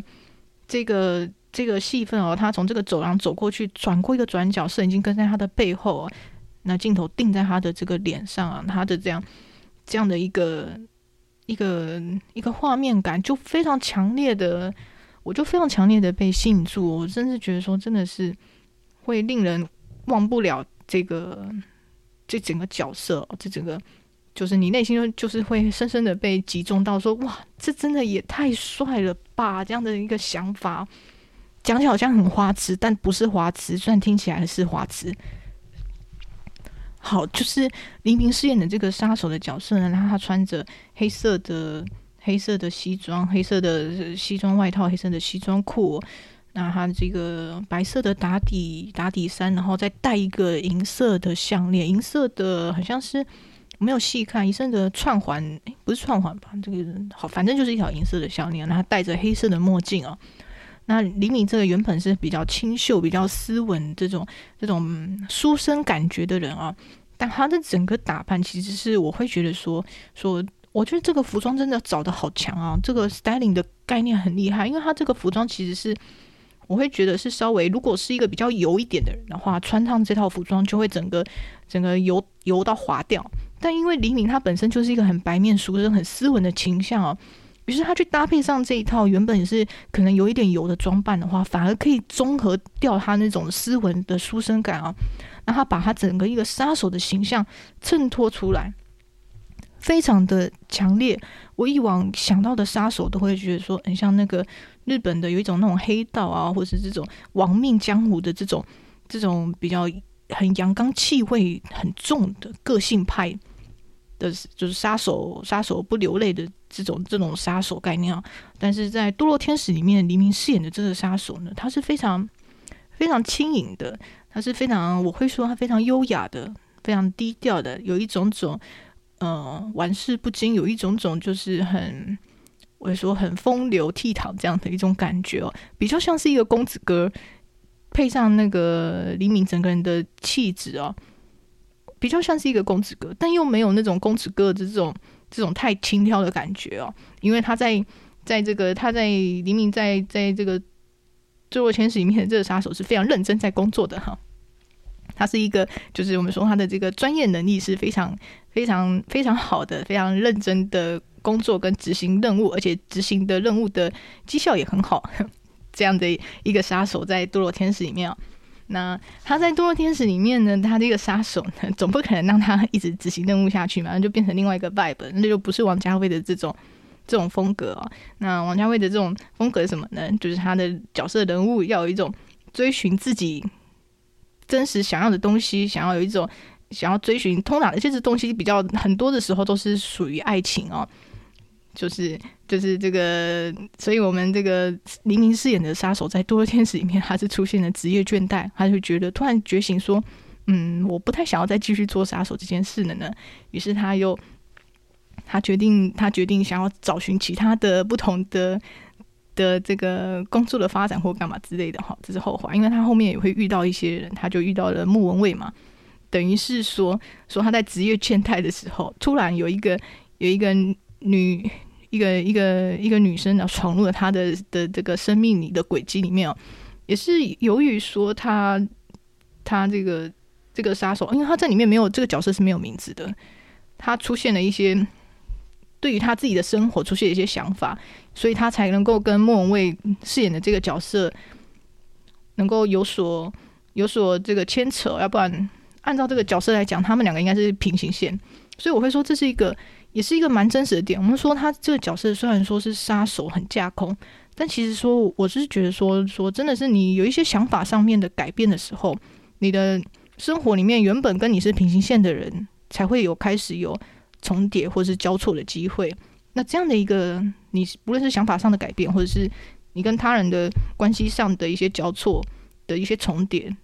这个这个戏份哦，他从这个走廊走过去，转过一个转角，摄影机跟在他的背后，那镜头定在他的这个脸上啊，他的这样这样的一个一个一个画面感就非常强烈的。我就非常强烈的被吸引住，我甚至觉得说，真的是会令人忘不了这个这整个角色，这整个就是你内心就是会深深的被集中到，说哇，这真的也太帅了吧！这样的一个想法，讲起好像很花痴，但不是花痴，虽然听起来是花痴。好，就是黎明饰演的这个杀手的角色呢，然后他穿着黑色的。黑色的西装，黑色的西装外套，黑色的西装裤，那他这个白色的打底打底衫，然后再戴一个银色的项链，银色的好像是没有细看，银色的串环，不是串环吧？这个好，反正就是一条银色的项链，然后戴着黑色的墨镜啊。那李敏这个原本是比较清秀、比较斯文这种这种书生感觉的人啊，但他的整个打扮其实是我会觉得说说。我觉得这个服装真的找得好强啊！这个 styling 的概念很厉害，因为它这个服装其实是我会觉得是稍微，如果是一个比较油一点的人的话，穿上这套服装就会整个整个油油到滑掉。但因为黎明他本身就是一个很白面书生、很斯文的形象啊，于是他去搭配上这一套原本也是可能有一点油的装扮的话，反而可以综合掉他那种斯文的书生感啊，让他把他整个一个杀手的形象衬托出来。非常的强烈，我以往想到的杀手都会觉得说，很像那个日本的有一种那种黑道啊，或是这种亡命江湖的这种这种比较很阳刚气味很重的个性派的，就是杀手杀手不流泪的这种这种杀手概念啊。但是在《堕落天使》里面，黎明饰演的这个杀手呢，他是非常非常轻盈的，他是非常我会说他非常优雅的，非常低调的，有一种种。嗯，玩世不惊，有一种种就是很，我说很风流倜傥这样的一种感觉哦，比较像是一个公子哥，配上那个黎明整个人的气质哦，比较像是一个公子哥，但又没有那种公子哥的这种这种太轻佻的感觉哦，因为他在在这个他在黎明在在这个坠落天使里面的这个杀手是非常认真在工作的哈。他是一个，就是我们说他的这个专业能力是非常、非常、非常好的，非常认真的工作跟执行任务，而且执行的任务的绩效也很好。这样的一个杀手在堕落天使里面啊，那他在堕落天使里面呢，他这个杀手呢，总不可能让他一直执行任务下去嘛，那就变成另外一个 vibe，那就不是王家卫的这种这种风格啊。那王家卫的这种风格是什么呢？就是他的角色人物要有一种追寻自己。真实想要的东西，想要有一种想要追寻，通常这些东西比较很多的时候都是属于爱情哦，就是就是这个，所以我们这个黎明饰演的杀手在《堕落天使》里面，他是出现了职业倦怠，他就觉得突然觉醒说，嗯，我不太想要再继续做杀手这件事了呢，于是他又他决定他决定想要找寻其他的不同的。的这个工作的发展或干嘛之类的哈，这是后话，因为他后面也会遇到一些人，他就遇到了莫文蔚嘛，等于是说说他在职业倦怠的时候，突然有一个有一个女一个一个一个女生啊闯入了他的的这个生命里的轨迹里面哦，也是由于说他他这个这个杀手，因为他在里面没有这个角色是没有名字的，他出现了一些。对于他自己的生活出现一些想法，所以他才能够跟莫文蔚饰演的这个角色能够有所有所这个牵扯。要不然，按照这个角色来讲，他们两个应该是平行线。所以我会说，这是一个也是一个蛮真实的点。我们说他这个角色虽然说是杀手很架空，但其实说我是觉得说说真的是你有一些想法上面的改变的时候，你的生活里面原本跟你是平行线的人才会有开始有。重叠或是交错的机会，那这样的一个你不论是想法上的改变，或者是你跟他人的关系上的一些交错的一些重叠，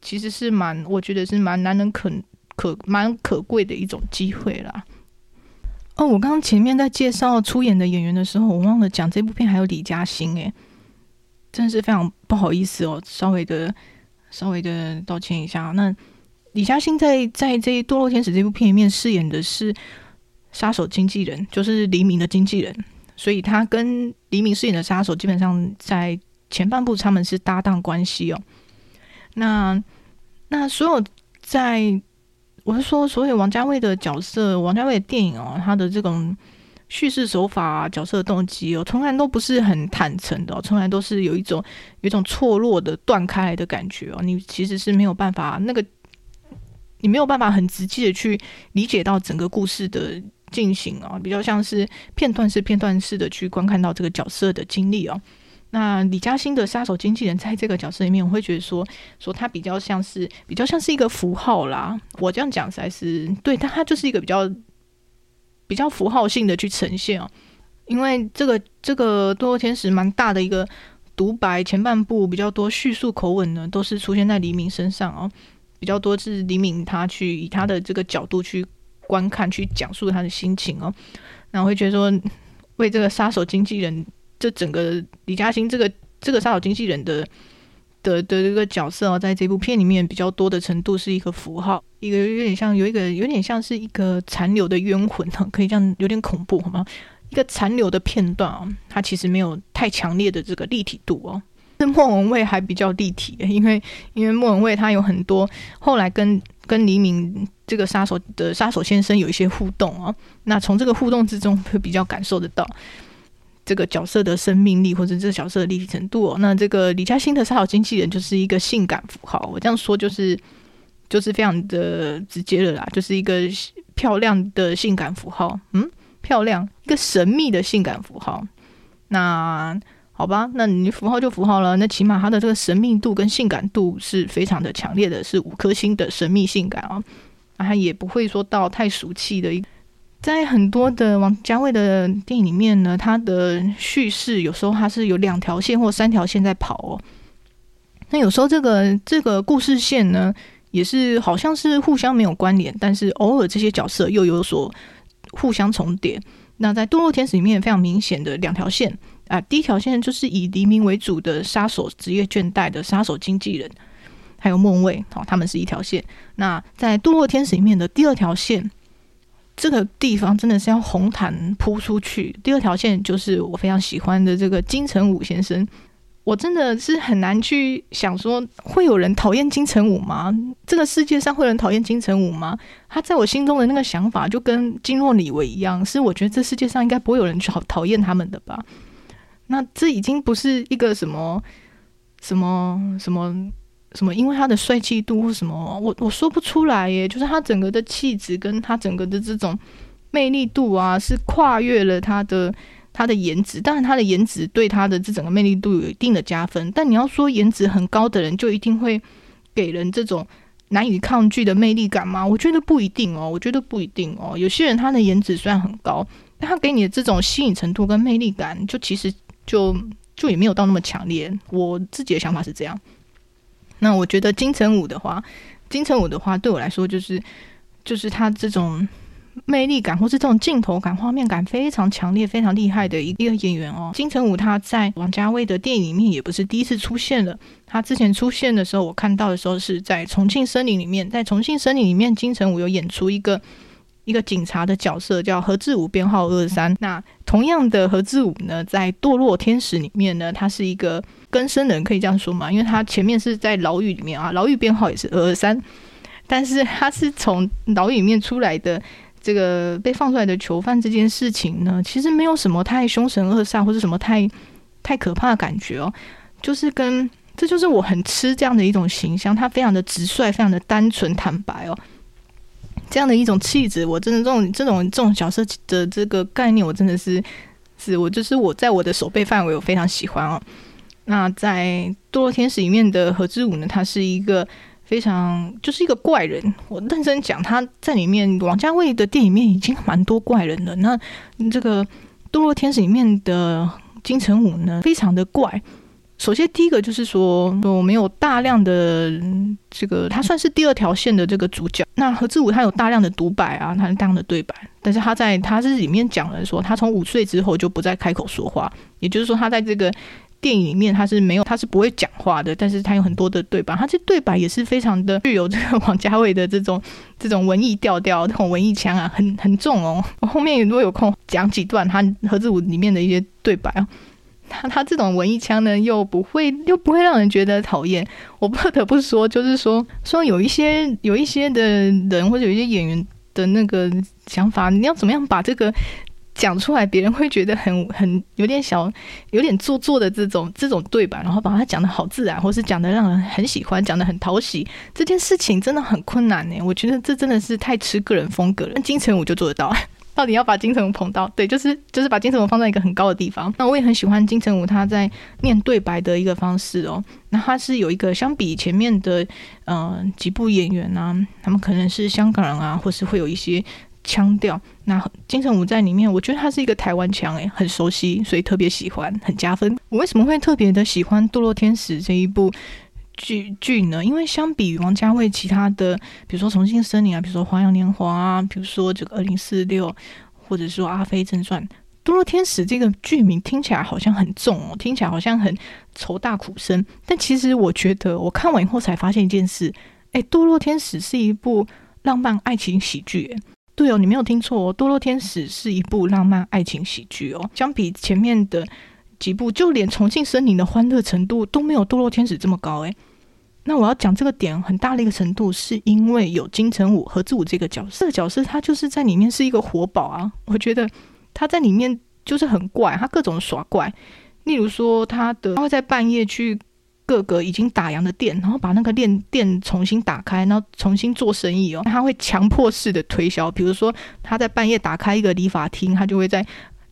其实是蛮，我觉得是蛮难能可可蛮可贵的一种机会啦。哦，我刚刚前面在介绍出演的演员的时候，我忘了讲这部片还有李嘉欣，诶，真的是非常不好意思哦，稍微的稍微的道歉一下。那李嘉欣在在这《堕落天使》这部片里面饰演的是。杀手经纪人就是黎明的经纪人，所以他跟黎明饰演的杀手基本上在前半部他们是搭档关系哦。那那所有在我是说，所有王家卫的角色，王家卫的电影哦，他的这种叙事手法，角色动机哦，从来都不是很坦诚的，从来都是有一种有一种错落的断开来的感觉哦。你其实是没有办法那个，你没有办法很直接的去理解到整个故事的。进行啊，比较像是片段式、片段式的去观看到这个角色的经历哦。那李嘉欣的杀手经纪人在这个角色里面，我会觉得说，说他比较像是比较像是一个符号啦。我这样讲才是对，但他就是一个比较比较符号性的去呈现哦。因为这个这个堕落天使蛮大的一个独白，前半部比较多叙述口吻呢，都是出现在黎明身上哦，比较多是黎明他去以他的这个角度去。观看去讲述他的心情哦，那我会觉得说，为这个杀手经纪人，这整个李嘉欣这个这个杀手经纪人的的的这个角色哦，在这部片里面比较多的程度是一个符号，一个有点像有一个有点像是一个残留的冤魂哈，可以这样有点恐怖好吗？一个残留的片段哦，它其实没有太强烈的这个立体度哦。是莫文蔚还比较立体，因为因为莫文蔚他有很多后来跟跟黎明这个杀手的杀手先生有一些互动啊，那从这个互动之中会比较感受得到这个角色的生命力或者这个角色的立体程度哦。那这个李嘉欣的杀手经纪人就是一个性感符号，我这样说就是就是非常的直接了啦，就是一个漂亮的性感符号，嗯，漂亮一个神秘的性感符号，那。好吧，那你符号就符号了。那起码它的这个神秘度跟性感度是非常的强烈的，是五颗星的神秘性感啊。他也不会说到太俗气的。一在很多的王家卫的电影里面呢，他的叙事有时候他是有两条线或三条线在跑哦。那有时候这个这个故事线呢，也是好像是互相没有关联，但是偶尔这些角色又有所互相重叠。那在《堕落天使》里面非常明显的两条线。啊，第一条线就是以黎明为主的杀手职业倦怠的杀手经纪人，还有莫文蔚，哦，他们是一条线。那在《堕落天使》里面的第二条线，这个地方真的是要红毯铺出去。第二条线就是我非常喜欢的这个金城武先生，我真的是很难去想说，会有人讨厌金城武吗？这个世界上会有人讨厌金城武吗？他在我心中的那个想法，就跟金若李维一样，是我觉得这世界上应该不会有人去讨讨厌他们的吧？那这已经不是一个什么什么什么什么，因为他的帅气度或什么，我我说不出来耶。就是他整个的气质跟他整个的这种魅力度啊，是跨越了他的。他的颜值，当然他的颜值对他的这整个魅力度有一定的加分。但你要说颜值很高的人就一定会给人这种难以抗拒的魅力感吗？我觉得不一定哦，我觉得不一定哦。有些人他的颜值虽然很高，但他给你的这种吸引程度跟魅力感，就其实就就也没有到那么强烈。我自己的想法是这样。那我觉得金城武的话，金城武的话对我来说就是就是他这种。魅力感或是这种镜头感、画面感非常强烈、非常厉害的一个演员哦。金城武他在王家卫的电影里面也不是第一次出现了。他之前出现的时候，我看到的时候是在《重庆森林》里面，在《重庆森林》里面，金城武有演出一个一个警察的角色，叫何志武，编号二三。那同样的何志武呢，在《堕落天使》里面呢，他是一个更生人，可以这样说嘛？因为他前面是在牢狱里面啊，牢狱编号也是二二三，但是他是从牢狱里面出来的。这个被放出来的囚犯这件事情呢，其实没有什么太凶神恶煞或者什么太太可怕的感觉哦，就是跟这就是我很吃这样的一种形象，他非常的直率，非常的单纯坦白哦，这样的一种气质，我真的这种这种这种角色的这个概念，我真的是是我就是我在我的手背范围，我非常喜欢哦。那在《堕落天使》里面的何志武呢，他是一个。非常就是一个怪人，我认真讲，他在里面王家卫的电影里面已经蛮多怪人了。那这个《堕落天使》里面的金城武呢，非常的怪。首先第一个就是说，我没有大量的这个，他算是第二条线的这个主角。那何志武他有大量的独白啊，他有大量的对白，但是他在他是里面讲了说，他从五岁之后就不再开口说话，也就是说他在这个。电影里面他是没有，他是不会讲话的，但是他有很多的对白，他这对白也是非常的具有这个王家卫的这种 这种文艺调调，这种文艺腔啊，很很重哦。我后面如果有空讲几段他何志武里面的一些对白啊，他他这种文艺腔呢，又不会又不会让人觉得讨厌。我不得不说，就是说说有一些有一些的人或者有一些演员的那个想法，你要怎么样把这个。讲出来，别人会觉得很 很有点小，有点做作的这种这种对白，然后把它讲得好自然，或是讲得让人很喜欢，讲得很讨喜，这件事情真的很困难呢。我觉得这真的是太吃个人风格了。那金城武就做得到，到底要把金城武捧到，对，就是就是把金城武放在一个很高的地方。那我也很喜欢金城武他在念对白的一个方式哦。那他是有一个相比前面的呃几部演员啊，他们可能是香港人啊，或是会有一些。腔调，那金城武在里面，我觉得他是一个台湾腔，诶，很熟悉，所以特别喜欢，很加分。我为什么会特别的喜欢《堕落天使》这一部剧剧呢？因为相比于王家卫其他的，比如说《重庆森林》啊，比如说《花样年华》啊，比如说这个《二零四六》，或者说《阿飞正传》，《堕落天使》这个剧名听起来好像很重哦，听起来好像很愁大苦深。但其实我觉得，我看完以后才发现一件事，诶，《堕落天使》是一部浪漫爱情喜剧，对哦，你没有听错哦，《堕落天使》是一部浪漫爱情喜剧哦。相比前面的几部，就连《重庆森林》的欢乐程度都没有《堕落天使》这么高诶。那我要讲这个点很大的一个程度，是因为有金城武、和志武这个角色，这个角色他就是在里面是一个活宝啊。我觉得他在里面就是很怪，他各种耍怪。例如说，他的他会在半夜去。各个已经打烊的店，然后把那个店店重新打开，然后重新做生意哦。他会强迫式的推销，比如说他在半夜打开一个理发厅，他就会在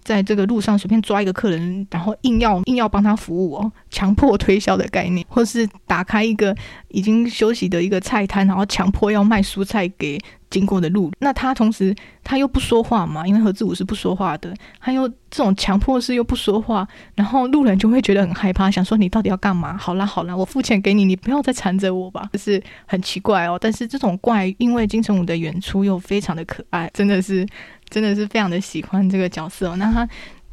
在这个路上随便抓一个客人，然后硬要硬要帮他服务哦，强迫推销的概念，或是打开一个已经休息的一个菜摊，然后强迫要卖蔬菜给。经过的路，那他同时他又不说话嘛，因为何志武是不说话的，他又这种强迫式又不说话，然后路人就会觉得很害怕，想说你到底要干嘛？好啦好啦，我付钱给你，你不要再缠着我吧，就是很奇怪哦。但是这种怪，因为金城武的演出又非常的可爱，真的是真的是非常的喜欢这个角色哦。那他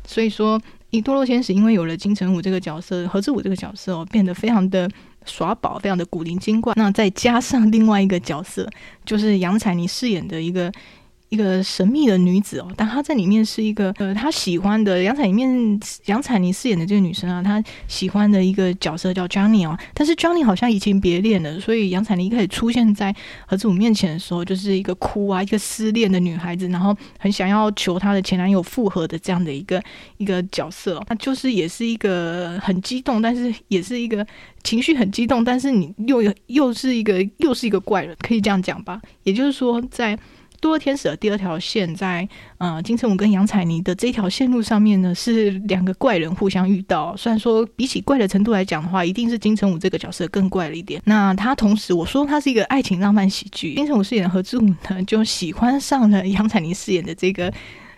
所以说，以堕落天使因为有了金城武这个角色，何志武这个角色哦，变得非常的。耍宝非常的古灵精怪，那再加上另外一个角色，就是杨采妮饰演的一个一个神秘的女子哦，但她在里面是一个呃，她喜欢的杨采里面杨采妮饰演的这个女生啊，她喜欢的一个角色叫 Johnny 哦，但是 Johnny 好像移情别恋了，所以杨采妮一开始出现在何志武面前的时候，就是一个哭啊，一个失恋的女孩子，然后很想要求她的前男友复合的这样的一个一个角色，她就是也是一个很激动，但是也是一个情绪很激动，但是你又又是一个又是一个怪人，可以这样讲吧？也就是说在。堕天使的第二条线在呃金城武跟杨采妮的这条线路上面呢，是两个怪人互相遇到。虽然说比起怪的程度来讲的话，一定是金城武这个角色更怪了一点。那他同时我说他是一个爱情浪漫喜剧，金城武饰演的何志武呢就喜欢上了杨采妮饰演的这个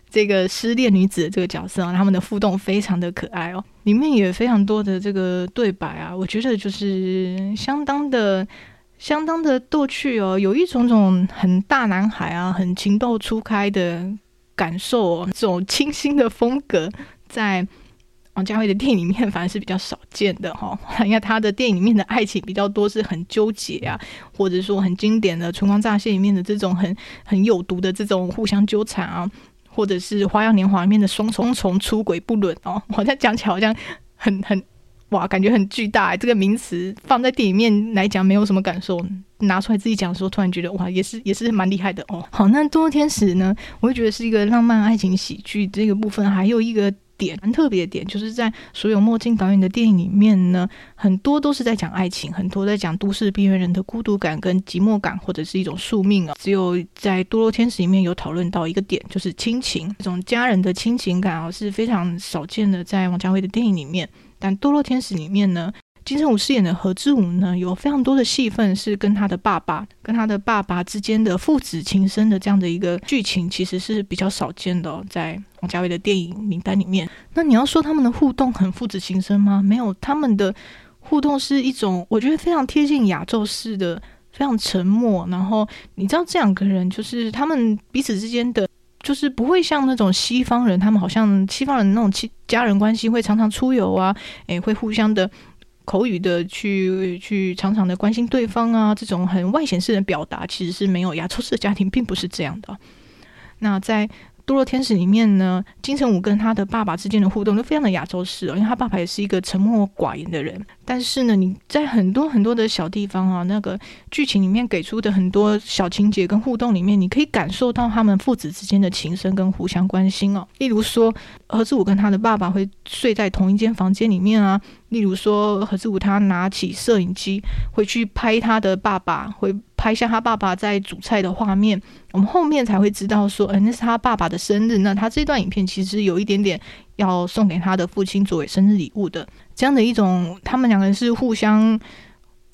这个失恋女子的这个角色啊，他们的互动非常的可爱哦，里面也非常多的这个对白啊，我觉得就是相当的。相当的逗趣哦，有一种种很大男孩啊，很情窦初开的感受哦，这种清新的风格，在王家卫的电影里面反而是比较少见的哈。因为他的电影里面的爱情比较多是很纠结啊，或者说很经典的《春光乍泄》里面的这种很很有毒的这种互相纠缠啊，或者是《花样年华》里面的双重重出轨不伦哦。我在讲起来好像很很。哇，感觉很巨大！这个名词放在电影面来讲，没有什么感受。拿出来自己讲的时候，突然觉得哇，也是也是蛮厉害的哦。好，那《堕落天使》呢，我会觉得是一个浪漫爱情喜剧。这个部分还有一个点蛮特别的点，就是在所有墨镜导演的电影里面呢，很多都是在讲爱情，很多在讲都市边缘人的孤独感跟寂寞感，或者是一种宿命啊。只有在《堕落天使》里面有讨论到一个点，就是亲情，这种家人的亲情感啊，是非常少见的，在王家卫的电影里面。但《堕落天使》里面呢，金城武饰演的何志武呢，有非常多的戏份是跟他的爸爸、跟他的爸爸之间的父子情深的这样的一个剧情，其实是比较少见的，在王家卫的电影名单里面。那你要说他们的互动很父子情深吗？没有，他们的互动是一种我觉得非常贴近亚洲式的，非常沉默。然后你知道这两个人就是他们彼此之间的。就是不会像那种西方人，他们好像西方人那种亲家人关系会常常出游啊，诶，会互相的口语的去去常常的关心对方啊，这种很外显式的表达其实是没有亚洲式的家庭并不是这样的。那在。堕落天使里面呢，金城武跟他的爸爸之间的互动都非常的亚洲式哦，因为他爸爸也是一个沉默寡言的人。但是呢，你在很多很多的小地方啊，那个剧情里面给出的很多小情节跟互动里面，你可以感受到他们父子之间的情深跟互相关心哦。例如说，何志武跟他的爸爸会睡在同一间房间里面啊。例如说，何志武他拿起摄影机回去拍他的爸爸，会拍下他爸爸在煮菜的画面。我们后面才会知道说，嗯、那是他爸爸的生日。那他这段影片其实有一点点要送给他的父亲作为生日礼物的。这样的一种，他们两个人是互相，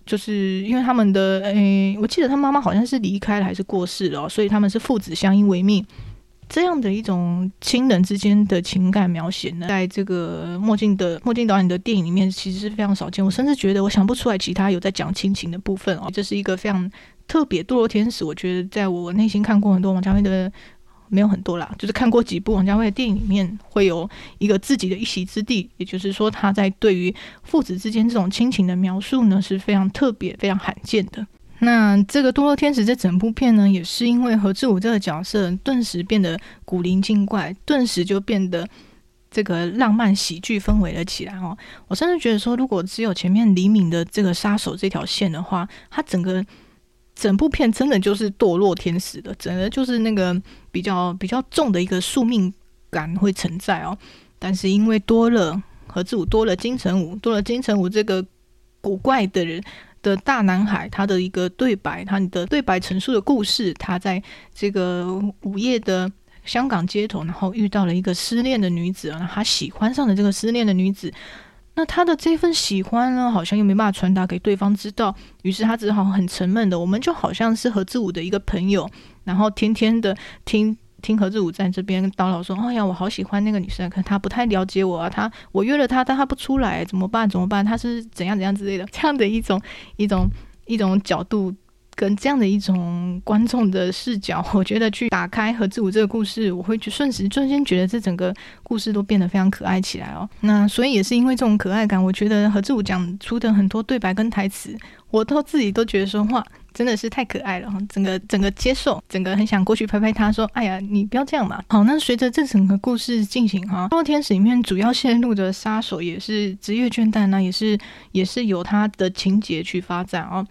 就是因为他们的，诶，我记得他妈妈好像是离开了还是过世了，所以他们是父子相依为命。这样的一种亲人之间的情感描写呢，在这个墨镜的墨镜导演的电影里面，其实是非常少见。我甚至觉得，我想不出来其他有在讲亲情的部分哦。这是一个非常特别。堕落天使，我觉得在我内心看过很多王家卫的，没有很多啦，就是看过几部王家卫的电影里面，会有一个自己的一席之地。也就是说，他在对于父子之间这种亲情的描述呢，是非常特别、非常罕见的。那这个《堕落天使》这整部片呢，也是因为何志武这个角色顿时变得古灵精怪，顿时就变得这个浪漫喜剧氛围了起来哦。我甚至觉得说，如果只有前面李敏的这个杀手这条线的话，它整个整部片真的就是堕落天使的，整个就是那个比较比较重的一个宿命感会存在哦。但是因为多了何志武，多了金城武，多了金城武这个古怪的人。的大男孩，他的一个对白，他的对白陈述的故事，他在这个午夜的香港街头，然后遇到了一个失恋的女子，然后他喜欢上了这个失恋的女子，那他的这份喜欢呢，好像又没办法传达给对方知道，于是他只好很沉闷的，我们就好像是何志武的一个朋友，然后天天的听。听何志武在这边叨唠说：“哎呀，我好喜欢那个女生，可她不太了解我啊。她我约了她，但她不出来，怎么办？怎么办？她是怎样怎样之类的，这样的一种一种一种角度跟这样的一种观众的视角，我觉得去打开何志武这个故事，我会去瞬时瞬间觉得这整个故事都变得非常可爱起来哦。那所以也是因为这种可爱感，我觉得何志武讲出的很多对白跟台词，我都自己都觉得说哇。”真的是太可爱了哈，整个整个接受，整个很想过去拍拍他，说：“哎呀，你不要这样嘛。”好，那随着这整个故事进行哈，《堕天使》里面主要线路的杀手也是职业倦怠，那也是也是由他的情节去发展哦。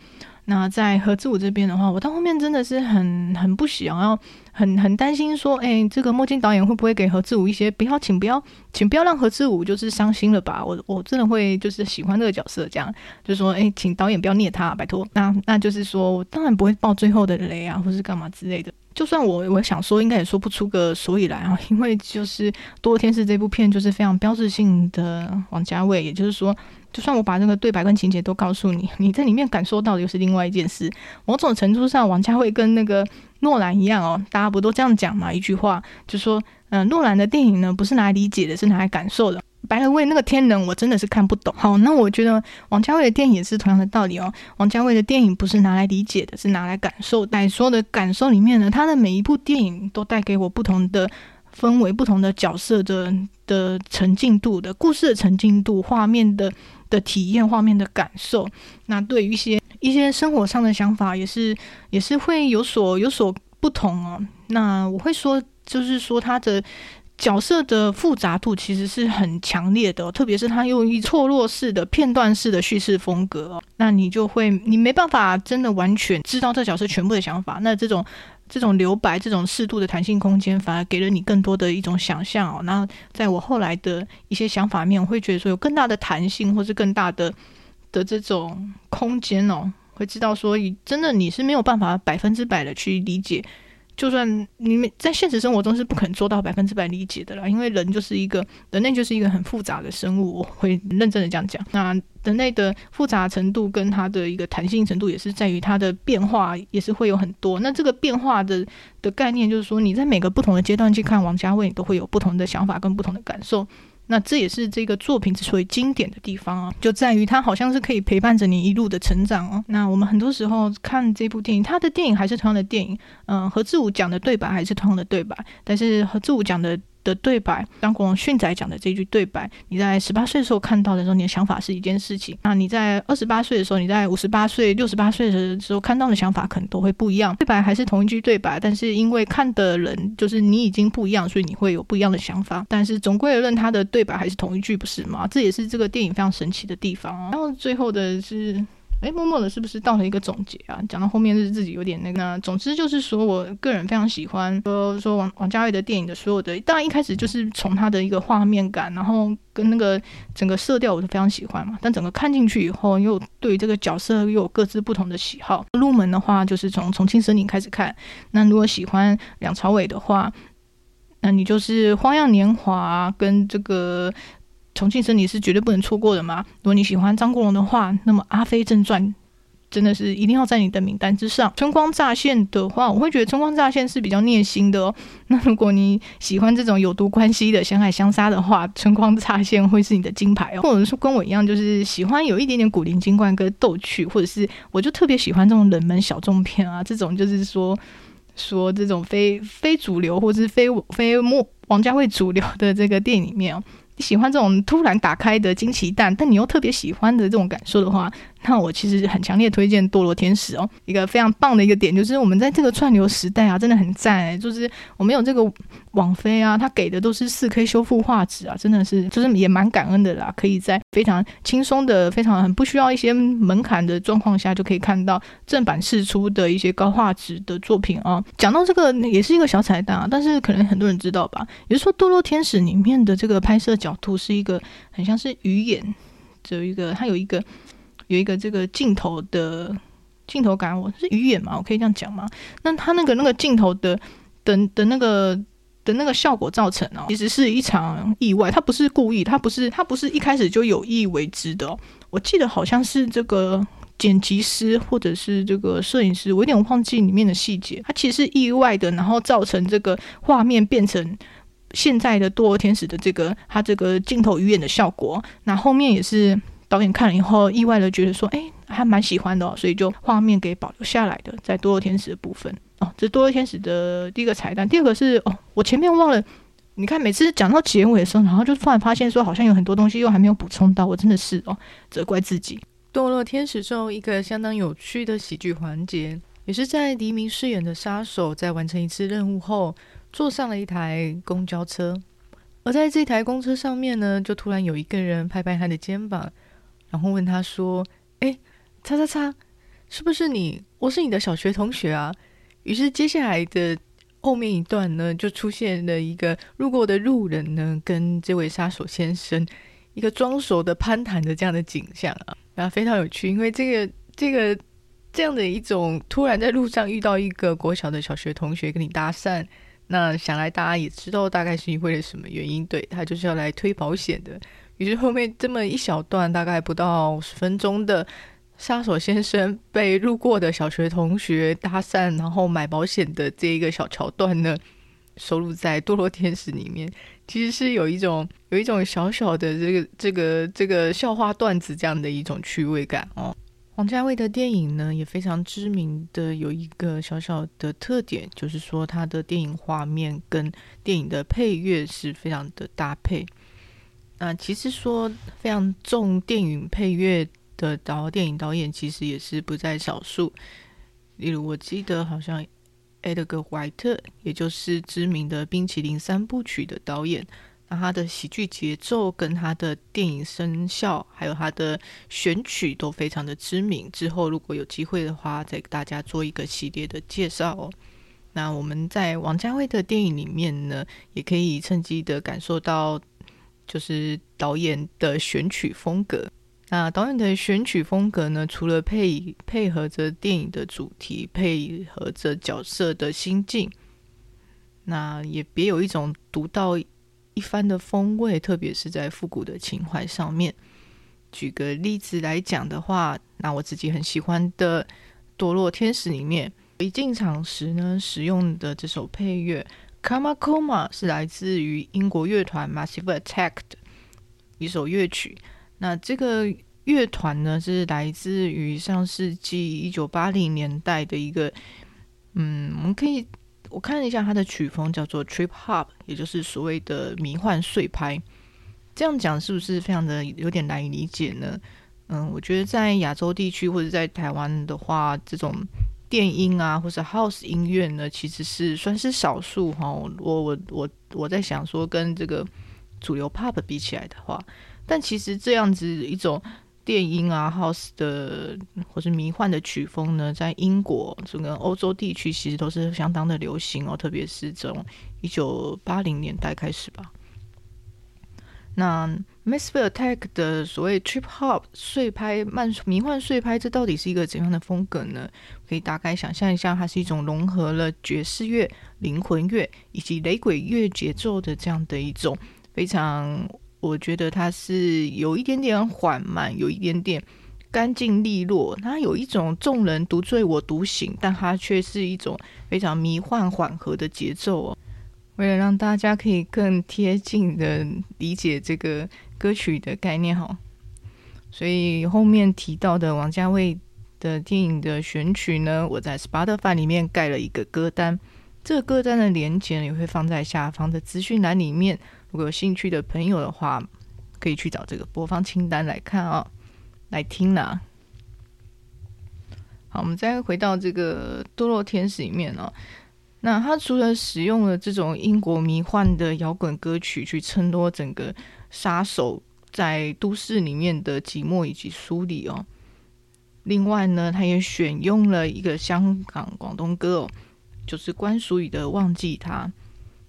那在何志武这边的话，我到后面真的是很很不想要，很很担心说，哎、这个墨镜导演会不会给何志武一些不要，请不要，请不要让何志武就是伤心了吧？我我真的会就是喜欢这个角色，这样就说，哎、请导演不要虐他，拜托。那那就是说我当然不会爆最后的雷啊，或是干嘛之类的。就算我我想说，应该也说不出个所以然啊，因为就是《堕落天使》这部片就是非常标志性的王家卫，也就是说。就算我把那个对白跟情节都告诉你，你在里面感受到的又是另外一件事。某种程度上，王家卫跟那个诺兰一样哦，大家不都这样讲嘛？一句话就说，嗯、诺兰的电影呢，不是拿来理解的，是拿来感受的。白了味那个天能，我真的是看不懂。好，那我觉得王家卫的电影也是同样的道理哦。王家卫的电影不是拿来理解的，是拿来感受。在说的感受里面呢，他的每一部电影都带给我不同的。分为不同的角色的的沉浸度的故事的沉浸度，画面的的体验，画面的感受。那对于一些一些生活上的想法，也是也是会有所有所不同哦。那我会说，就是说他的角色的复杂度其实是很强烈的，特别是他用一错落式的片段式的叙事风格，那你就会你没办法真的完全知道这角色全部的想法。那这种。这种留白，这种适度的弹性空间，反而给了你更多的一种想象哦。那在我后来的一些想法面，我会觉得说有更大的弹性，或是更大的的这种空间哦，会知道说，真的你是没有办法百分之百的去理解。就算你们在现实生活中是不可能做到百分之百理解的啦，因为人就是一个人类就是一个很复杂的生物，我会认真的这样讲。那人类的复杂程度跟它的一个弹性程度，也是在于它的变化也是会有很多。那这个变化的的概念，就是说你在每个不同的阶段去看王家卫，你都会有不同的想法跟不同的感受。那这也是这个作品之所以经典的地方啊，就在于它好像是可以陪伴着你一路的成长哦。那我们很多时候看这部电影，它的电影还是同样的电影，嗯，何志武讲的对白还是同样的对白，但是何志武讲的。的对白，张国荣训仔讲的这句对白，你在十八岁的时候看到的时候，你的想法是一件事情；那你在二十八岁的时候，你在五十八岁、六十八岁的时候看到的想法可能都会不一样。对白还是同一句对白，但是因为看的人就是你已经不一样，所以你会有不一样的想法。但是总归而论，他的对白还是同一句，不是吗？这也是这个电影非常神奇的地方。然后最后的是。哎，默默的，是不是到了一个总结啊？讲到后面是自己有点那个。总之就是说，我个人非常喜欢说说王王家卫的电影的所有的。当然一开始就是从他的一个画面感，然后跟那个整个色调，我都非常喜欢嘛。但整个看进去以后，又对于这个角色又有各自不同的喜好。入门的话，就是从《重庆森林》开始看。那如果喜欢梁朝伟的话，那你就是《花样年华》跟这个。重庆森林是绝对不能错过的嘛。如果你喜欢张国荣的话，那么《阿飞正传》真的是一定要在你的名单之上。春光乍现的话，我会觉得春光乍现是比较虐心的哦。那如果你喜欢这种有毒关系的相爱相杀的话，春光乍现会是你的金牌哦。或者是跟我一样，就是喜欢有一点点古灵精怪跟逗趣，或者是我就特别喜欢这种冷门小众片啊，这种就是说说这种非非主流或者是非非莫王家卫主流的这个电影里面哦。你喜欢这种突然打开的惊奇蛋，但你又特别喜欢的这种感受的话，那我其实很强烈推荐《堕落天使》哦。一个非常棒的一个点就是，我们在这个串流时代啊，真的很赞哎！就是我们有这个网飞啊，它给的都是四 K 修复画质啊，真的是就是也蛮感恩的啦。可以在非常轻松的、非常很不需要一些门槛的状况下，就可以看到正版释出的一些高画质的作品啊。讲到这个，也是一个小彩蛋啊，但是可能很多人知道吧？也是说，《堕落天使》里面的这个拍摄角度是一个很像是鱼眼，只有一个它有一个。有一个这个镜头的镜头感，我是鱼眼嘛，我可以这样讲吗？那他那个那个镜头的的的那个的那个效果造成哦，其实是一场意外，他不是故意，他不是他不是一开始就有意为之的。我记得好像是这个剪辑师或者是这个摄影师，我有点忘记里面的细节。他其实是意外的，然后造成这个画面变成现在的堕落天使的这个他这个镜头鱼眼的效果。那后面也是。导演看了以后，意外的觉得说：“哎，还蛮喜欢的哦，所以就画面给保留下来的，在《堕落天使》的部分哦，这是《堕落天使》的第一个彩蛋。第二个是哦，我前面忘了，你看每次讲到结尾的时候，然后就突然发现说，好像有很多东西又还没有补充到，我真的是哦，责怪自己。《堕落天使中一个相当有趣的喜剧环节，也是在黎明饰演的杀手在完成一次任务后，坐上了一台公交车，而在这台公车上面呢，就突然有一个人拍拍他的肩膀，然后问他说：“哎，叉叉叉，是不是你？我是你的小学同学啊。”于是接下来的后面一段呢，就出现了一个路过的路人呢，跟这位杀手先生。一个装熟的攀谈的这样的景象啊，然后非常有趣，因为这个这个这样的一种突然在路上遇到一个国小的小学同学跟你搭讪，那想来大家也知道大概是因为了什么原因，对，他就是要来推保险的。于是后面这么一小段大概不到十分钟的杀手先生被路过的小学同学搭讪，然后买保险的这一个小桥段呢，收录在《堕落天使》里面。其实是有一种 有一种小小的这个这个这个笑话段子这样的一种趣味感哦。王家卫的电影呢也非常知名的有一个小小的特点，就是说他的电影画面跟电影的配乐是非常的搭配。那其实说非常重电影配乐的导电影导演，其实也是不在少数。例如我记得好像。艾德格·怀特，也就是知名的《冰淇淋三部曲》的导演，那他的喜剧节奏跟他的电影声效，还有他的选曲都非常的知名。之后如果有机会的话，再给大家做一个系列的介绍哦。那我们在王家卫的电影里面呢，也可以趁机的感受到，就是导演的选曲风格。那导演的选曲风格呢，除了配配合着电影的主题，配合着角色的心境，那也别有一种独到一番的风味，特别是在复古的情怀上面。举个例子来讲的话，那我自己很喜欢的《堕落天使》里面，一进场时呢，使用的这首配乐《Karma Coma》是来自于英国乐团 Massive Attack 的一首乐曲。那这个乐团呢，是来自于上世纪一九八零年代的一个，嗯，我们可以我看了一下它的曲风叫做 Trip Hop，也就是所谓的迷幻碎拍。这样讲是不是非常的有点难以理解呢？嗯，我觉得在亚洲地区或者在台湾的话，这种电音啊，或者 House 音乐呢，其实是算是少数哈。我我我我在想说，跟这个主流 Pop 比起来的话。但其实这样子一种电音啊、house 的或是迷幻的曲风呢，在英国整个欧洲地区其实都是相当的流行哦，特别是从一九八零年代开始吧。那 Massive Attack 的所谓 Trip Hop 碎拍慢迷幻碎拍，这到底是一个怎样的风格呢？可以大概想象一下，它是一种融合了爵士乐、灵魂乐以及雷鬼乐节奏的这样的一种非常。我觉得它是有一点点缓慢，有一点点干净利落。它有一种众人独醉我独醒，但它却是一种非常迷幻缓和的节奏哦。为了让大家可以更贴近的理解这个歌曲的概念哈，所以后面提到的王家卫的电影的选曲呢，我在 Spotify 里面盖了一个歌单，这个歌单的连接也会放在下方的资讯栏里面。如果有兴趣的朋友的话，可以去找这个播放清单来看、哦，来听啦。好，我们再回到这个《堕落天使》里面哦。那他除了使用了这种英国迷幻的摇滚歌曲去衬托整个杀手在都市里面的寂寞以及疏离哦，另外呢，他也选用了一个香港广东歌哦，就是关淑怡的《忘记他》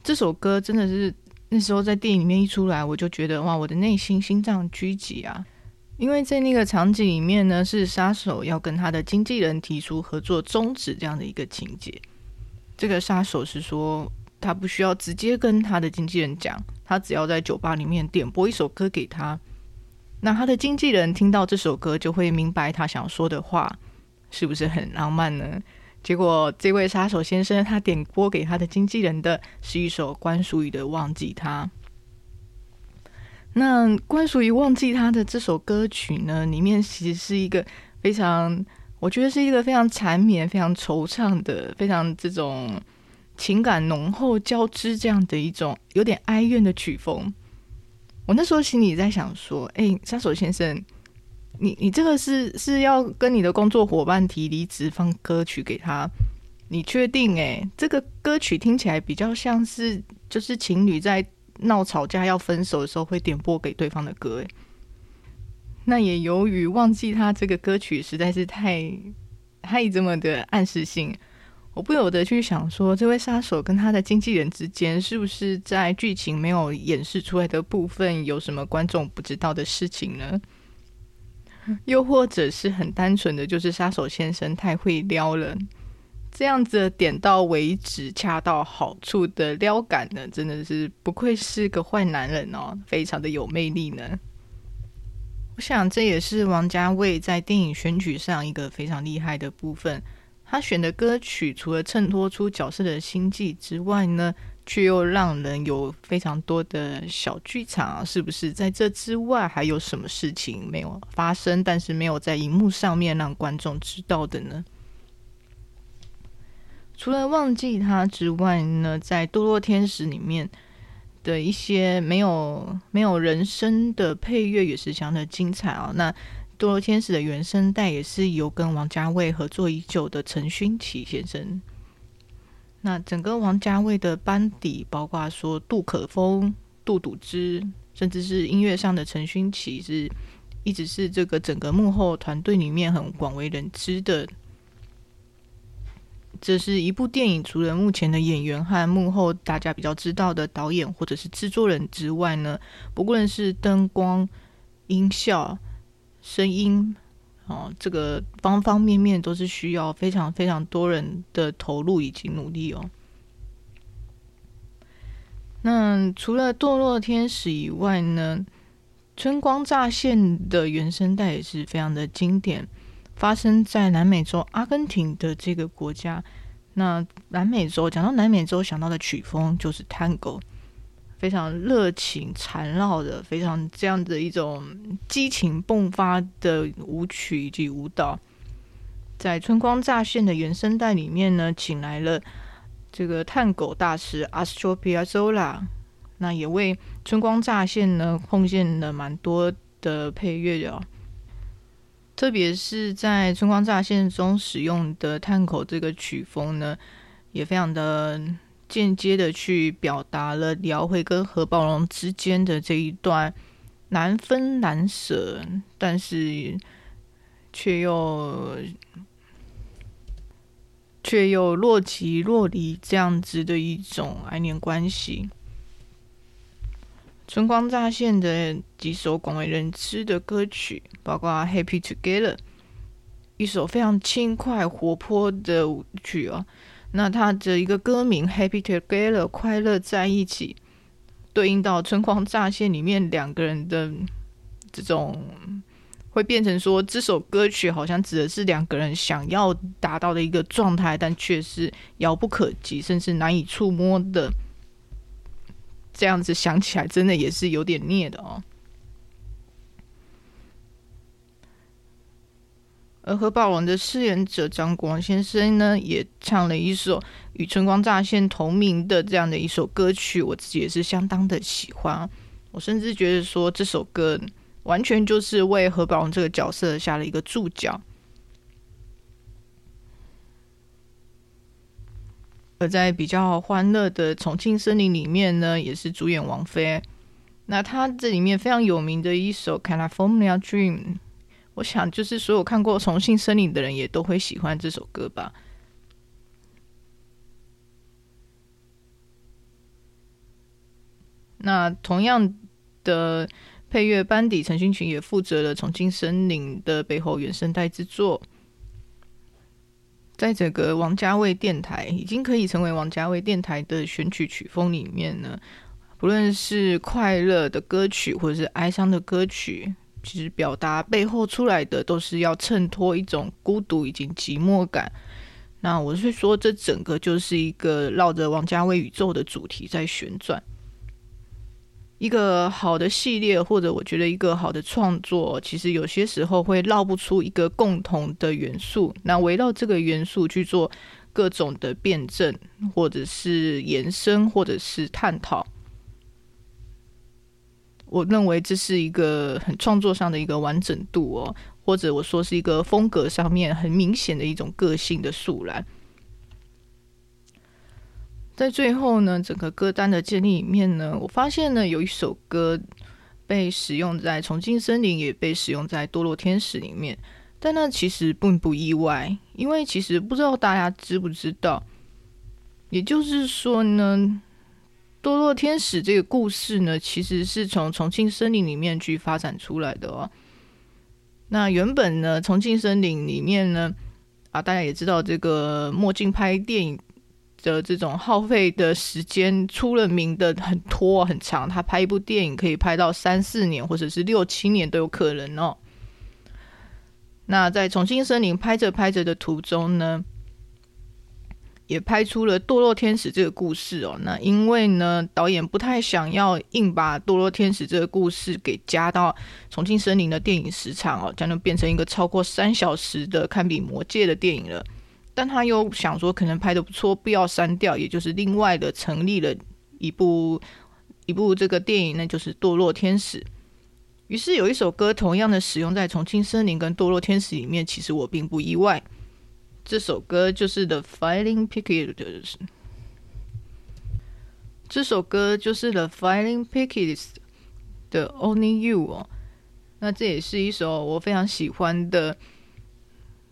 这首歌，真的是。那时候在电影里面一出来，我就觉得哇，我的内心心脏狙击啊！因为在那个场景里面呢，是杀手要跟他的经纪人提出合作终止这样的一个情节。这个杀手是说，他不需要直接跟他的经纪人讲，他只要在酒吧里面点播一首歌给他，那他的经纪人听到这首歌就会明白他想说的话，是不是很浪漫呢？结果，这位杀手先生他点播给他的经纪人的是一首关淑怡的《忘记他》。那关淑怡《忘记他》的这首歌曲呢，里面其实是一个非常，我觉得是一个非常缠绵、非常惆怅的、非常这种情感浓厚交织这样的一种有点哀怨的曲风。我那时候心里在想说：“哎，杀手先生，你你这个是是要跟你的工作伙伴提离职放歌曲给他？你确定？诶，这个歌曲听起来比较像是就是情侣在闹吵架要分手的时候会点播给对方的歌。诶，那也由于忘记他这个歌曲实在是太太这么的暗示性，我不由得去想说，这位杀手跟他的经纪人之间是不是在剧情没有演示出来的部分有什么观众不知道的事情呢？又或者是很单纯的就是杀手先生太会撩了，这样子点到为止、恰到好处的撩感呢，真的是不愧是个坏男人哦，非常的有魅力呢。我想这也是王家卫在电影选取上一个非常厉害的部分，他选的歌曲除了衬托出角色的心迹之外呢，却又让人有非常多的小剧场，是不是？在这之外，还有什么事情没有发生，但是没有在荧幕上面让观众知道的呢？除了忘记他之外呢，在《堕落天使》里面的一些没有没有人声的配乐也是相当的精彩啊。那《堕落天使》的原声带也是由跟王家卫合作已久的陈勋奇先生。那整个王家卫的班底，包括说杜可风、杜笃之，甚至是音乐上的陈勋奇，是一直是这个整个幕后团队里面很广为人知的。这是一部电影，除了目前的演员和幕后大家比较知道的导演或者是制作人之外呢，不论是灯光、音效、声音。哦，这个方方面面都是需要非常非常多人的投入以及努力哦。那除了《堕落天使》以外呢，《春光乍现》的原声带也是非常的经典，发生在南美洲阿根廷的这个国家。那南美洲讲到南美洲想到的曲风就是探戈。非常热情缠绕的，非常这样的一种激情迸发的舞曲以及舞蹈，在《春光乍现》的原声带里面呢，请来了这个探戈大师 Astor Piazzolla，那也为《春光乍现》呢贡献了蛮多的配乐的哦，特别是在《春光乍现》中使用的探口这个曲风呢，也非常的。间接的去表达了李奥惠跟何宝荣之间的这一段难分难舍，但是却又却又若即若离这样子的一种爱恋关系。春光乍现的几首广为人知的歌曲，包括《Happy Together》，一首非常轻快活泼的舞曲哦。那它的一个歌名《Happy Together》快乐在一起，对应到《春光乍现》里面两个人的这种，会变成说这首歌曲好像指的是两个人想要达到的一个状态，但却是遥不可及，甚至难以触摸的。这样子想起来，真的也是有点虐的哦。而何宝荣的饰演者张国荣先生呢，也唱了一首与《春光乍现》同名的这样的一首歌曲，我自己也是相当的喜欢。我甚至觉得说这首歌完全就是为何宝荣这个角色下了一个注脚。而在比较欢乐的《重庆森林》里面呢，也是主演王菲。那她这里面非常有名的一首《California Dream》。我想，就是所有看过《重庆森林》的人也都会喜欢这首歌吧。那同样的配乐班底，陈勋奇也负责了《重庆森林》的背后原声带制作。在整个王家卫电台已经可以成为王家卫电台的选曲曲风里面呢，不论是快乐的歌曲，或者是哀伤的歌曲。其实表达背后出来的都是要衬托一种孤独以及寂寞感。那我是说，这整个就是一个绕着王家卫宇宙的主题在旋转。一个好的系列，或者我觉得一个好的创作，其实有些时候会绕不出一个共同的元素。那围绕这个元素去做各种的辩证，或者是延伸，或者是探讨。我认为这是一个很创作上的一个完整度哦，或者我说是一个风格上面很明显的一种个性的树懒。在最后呢，整个歌单的建立里面呢，我发现呢有一首歌被使用在《重庆森林》，也被使用在《堕落天使》里面。但那其实并不意外，因为其实不知道大家知不知道，也就是说呢，《堕落天使》这个故事呢，其实是从《重庆森林》里面去发展出来的哦。那原本呢，《重庆森林》里面呢，啊，大家也知道，这个墨镜拍电影的这种耗费的时间出了名的很拖很长，他拍一部电影可以拍到三四年，或者是六七年都有可能哦。那在重庆森林拍着拍着的途中呢，也拍出了堕落天使这个故事哦。那因为呢，导演不太想要硬把堕落天使这个故事给加到重庆森林的电影时长哦，将就变成一个超过三小时的堪比魔戒的电影了。但他又想说，可能拍的不错，不要删掉，也就是另外的成立了一部一部这个电影，那就是堕落天使。于是有一首歌同样的使用在《重庆森林》跟《堕落天使》里面，其实我并不意外。这首歌就是 The Fighting Pickets。这首歌就是 The Fighting Pickets 的 Only You 哦。那这也是一首我非常喜欢的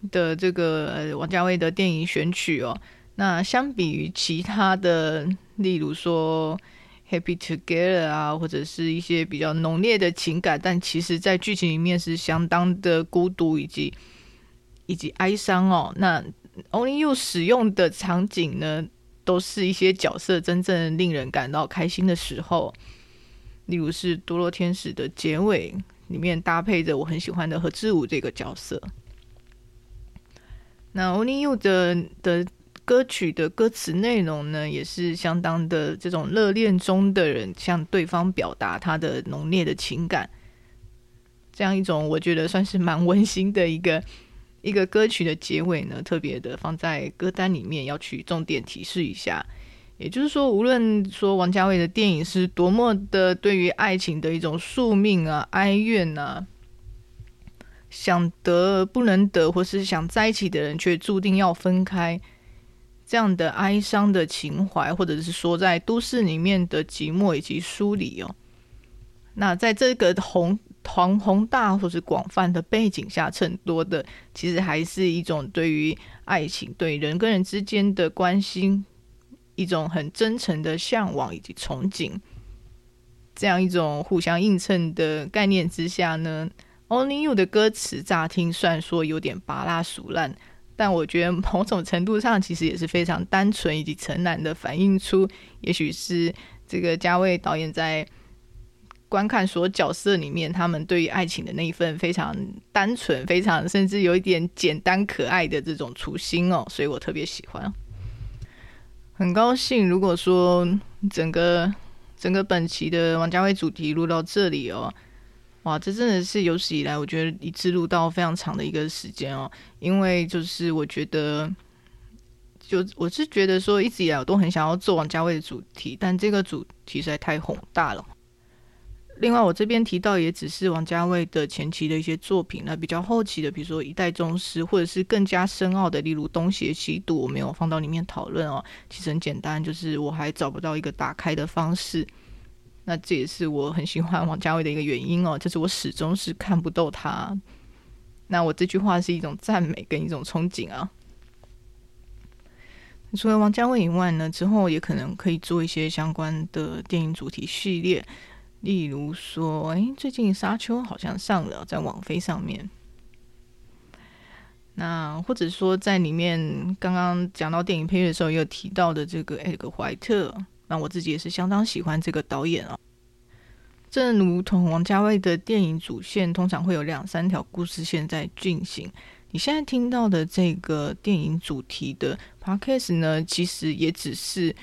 的这个王家卫的电影选曲哦。那相比于其他的，例如说。Happy Together 啊，或者是一些比较浓烈的情感，但其实在剧情里面是相当的孤独以及以及哀伤哦。那 Only You 使用的场景呢，都是一些角色真正令人感到开心的时候，例如是《堕落天使》的结尾里面搭配着我很喜欢的何志武这个角色。那 Only You 的的。歌曲的歌词内容呢，也是相当的这种热恋中的人向对方表达他的浓烈的情感，这样一种我觉得算是蛮温馨的一个 一个歌曲的结尾呢，特别的放在歌单里面要去重点提示一下。也就是说，无论说王家卫的电影是多么的对于爱情的一种宿命啊、哀怨啊，想得不能得，或是想在一起的人却注定要分开。这样的哀伤的情怀，或者是说在都市里面的寂寞以及疏离哦，那在这个宏宏宏大或是广泛的背景下，衬托的其实还是一种对于爱情、对人跟人之间的关心，一种很真诚的向往以及憧憬。这样一种互相映衬的概念之下呢，Only You 的歌词乍听虽然说有点芭乐俗烂。但我觉得某种程度上，其实也是非常单纯以及诚然的反映出，也许是这个嘉卫导演在观看所角色里面，他们对于爱情的那一份非常单纯、非常甚至有一点简单可爱的这种初心哦，所以我特别喜欢。很高兴，如果说整个整个本期的王家卫主题录到这里哦。哇，这真的是有史以来我觉得一次录到非常长的一个时间哦，因为就是我觉得，就我是觉得说一直以来我都很想要做王家卫的主题，但这个主题实在太宏大了。另外，我这边提到也只是王家卫的前期的一些作品，那比较后期的，比如说《一代宗师》，或者是更加深奥的，例如《东邪西毒》，我没有放到里面讨论哦。其实很简单，就是我还找不到一个打开的方式。那这也是我很喜欢王家卫的一个原因哦，就是我始终是看不到他。那我这句话是一种赞美跟一种憧憬啊。除了王家卫以外呢，之后也可能可以做一些相关的电影主题系列，例如说，哎，最近《沙丘》好像上了在网飞上面。那或者说在里面刚刚讲到电影配乐的时候，也有提到的这个艾格怀特。那我自己也是相当喜欢这个导演哦。正如同王家卫的电影主线，通常会有两三条故事线在进行。你现在听到的这个电影主题的 podcast 呢，其实也只是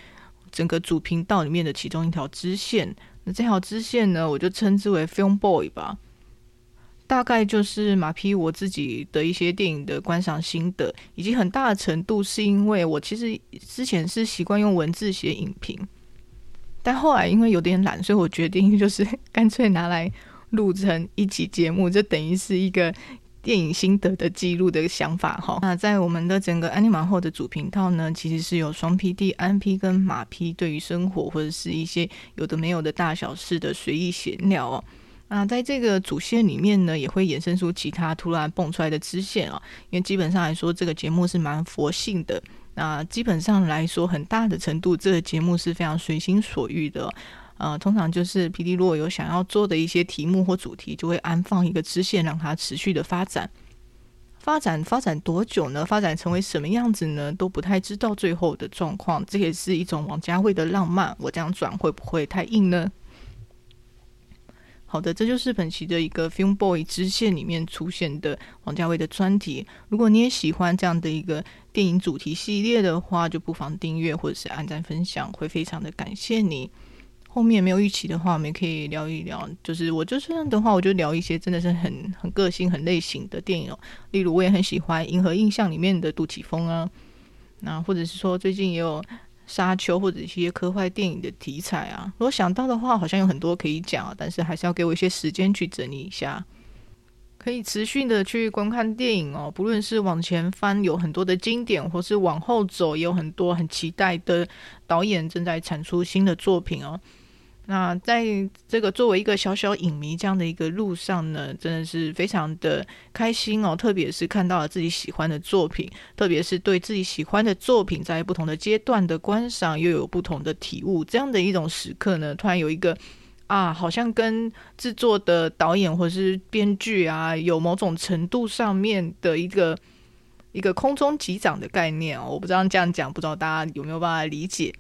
整个主频道里面的其中一条支线。那这条支线呢，我就称之为 Film Boy 吧。大概就是马匹我自己的一些电影的观赏心得，以及很大的程度是因为我其实之前是习惯用文字写影评，但后来因为有点懒，所以我决定就是 干脆拿来录成一期节目，就等于是一个电影心得的记录的想法哈。那在我们的整个安妮马后的主频道呢，其实是有双 P D 安 P 跟马 P 对于生活或者是一些有的没有的大小事的随意闲聊哦。那在这个主线里面呢，也会衍生出其他突然蹦出来的支线啊。因为基本上来说，这个节目是蛮佛性的。那基本上来说，很大的程度，这个节目是非常随心所欲的。呃，通常就是 PD 如果有想要做的一些题目或主题，就会安放一个支线，让它持续的发展。发展发展多久呢？发展成为什么样子呢？都不太知道最后的状况。这也是一种王家卫的浪漫。我这样转会不会太硬呢？好的，这就是本期的一个 Film Boy 支线里面出现的王家卫的专题。如果你也喜欢这样的一个电影主题系列的话，就不妨订阅或者是按赞分享，会非常的感谢你。后面没有预期的话，我们也可以聊一聊。就是我就这样的话，我就聊一些真的是很很个性、很类型的电影哦。例如，我也很喜欢《银河印象》里面的杜琪峰啊，那或者是说最近也有。沙丘或者一些科幻电影的题材啊，如果想到的话，好像有很多可以讲啊，但是还是要给我一些时间去整理一下。可以持续的去观看电影哦，不论是往前翻有很多的经典，或是往后走也有很多很期待的导演正在产出新的作品哦。那在这个作为一个小小影迷这样的一个路上呢，真的是非常的开心哦。特别是看到了自己喜欢的作品，特别是对自己喜欢的作品在不同的阶段的观赏又有不同的体悟，这样的一种时刻呢，突然有一个啊，好像跟制作的导演或是编剧啊，有某种程度上面的一个一个空中击掌的概念哦。我不知道这样讲，不知道大家有没有办法理解。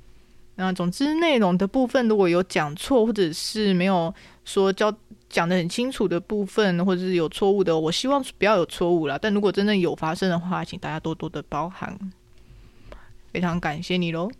那总之，内容的部分如果有讲错，或者是没有说教讲得很清楚的部分，或者是有错误的，我希望不要有错误啦。但如果真的有发生的话，请大家多多的包涵。非常感谢你喽。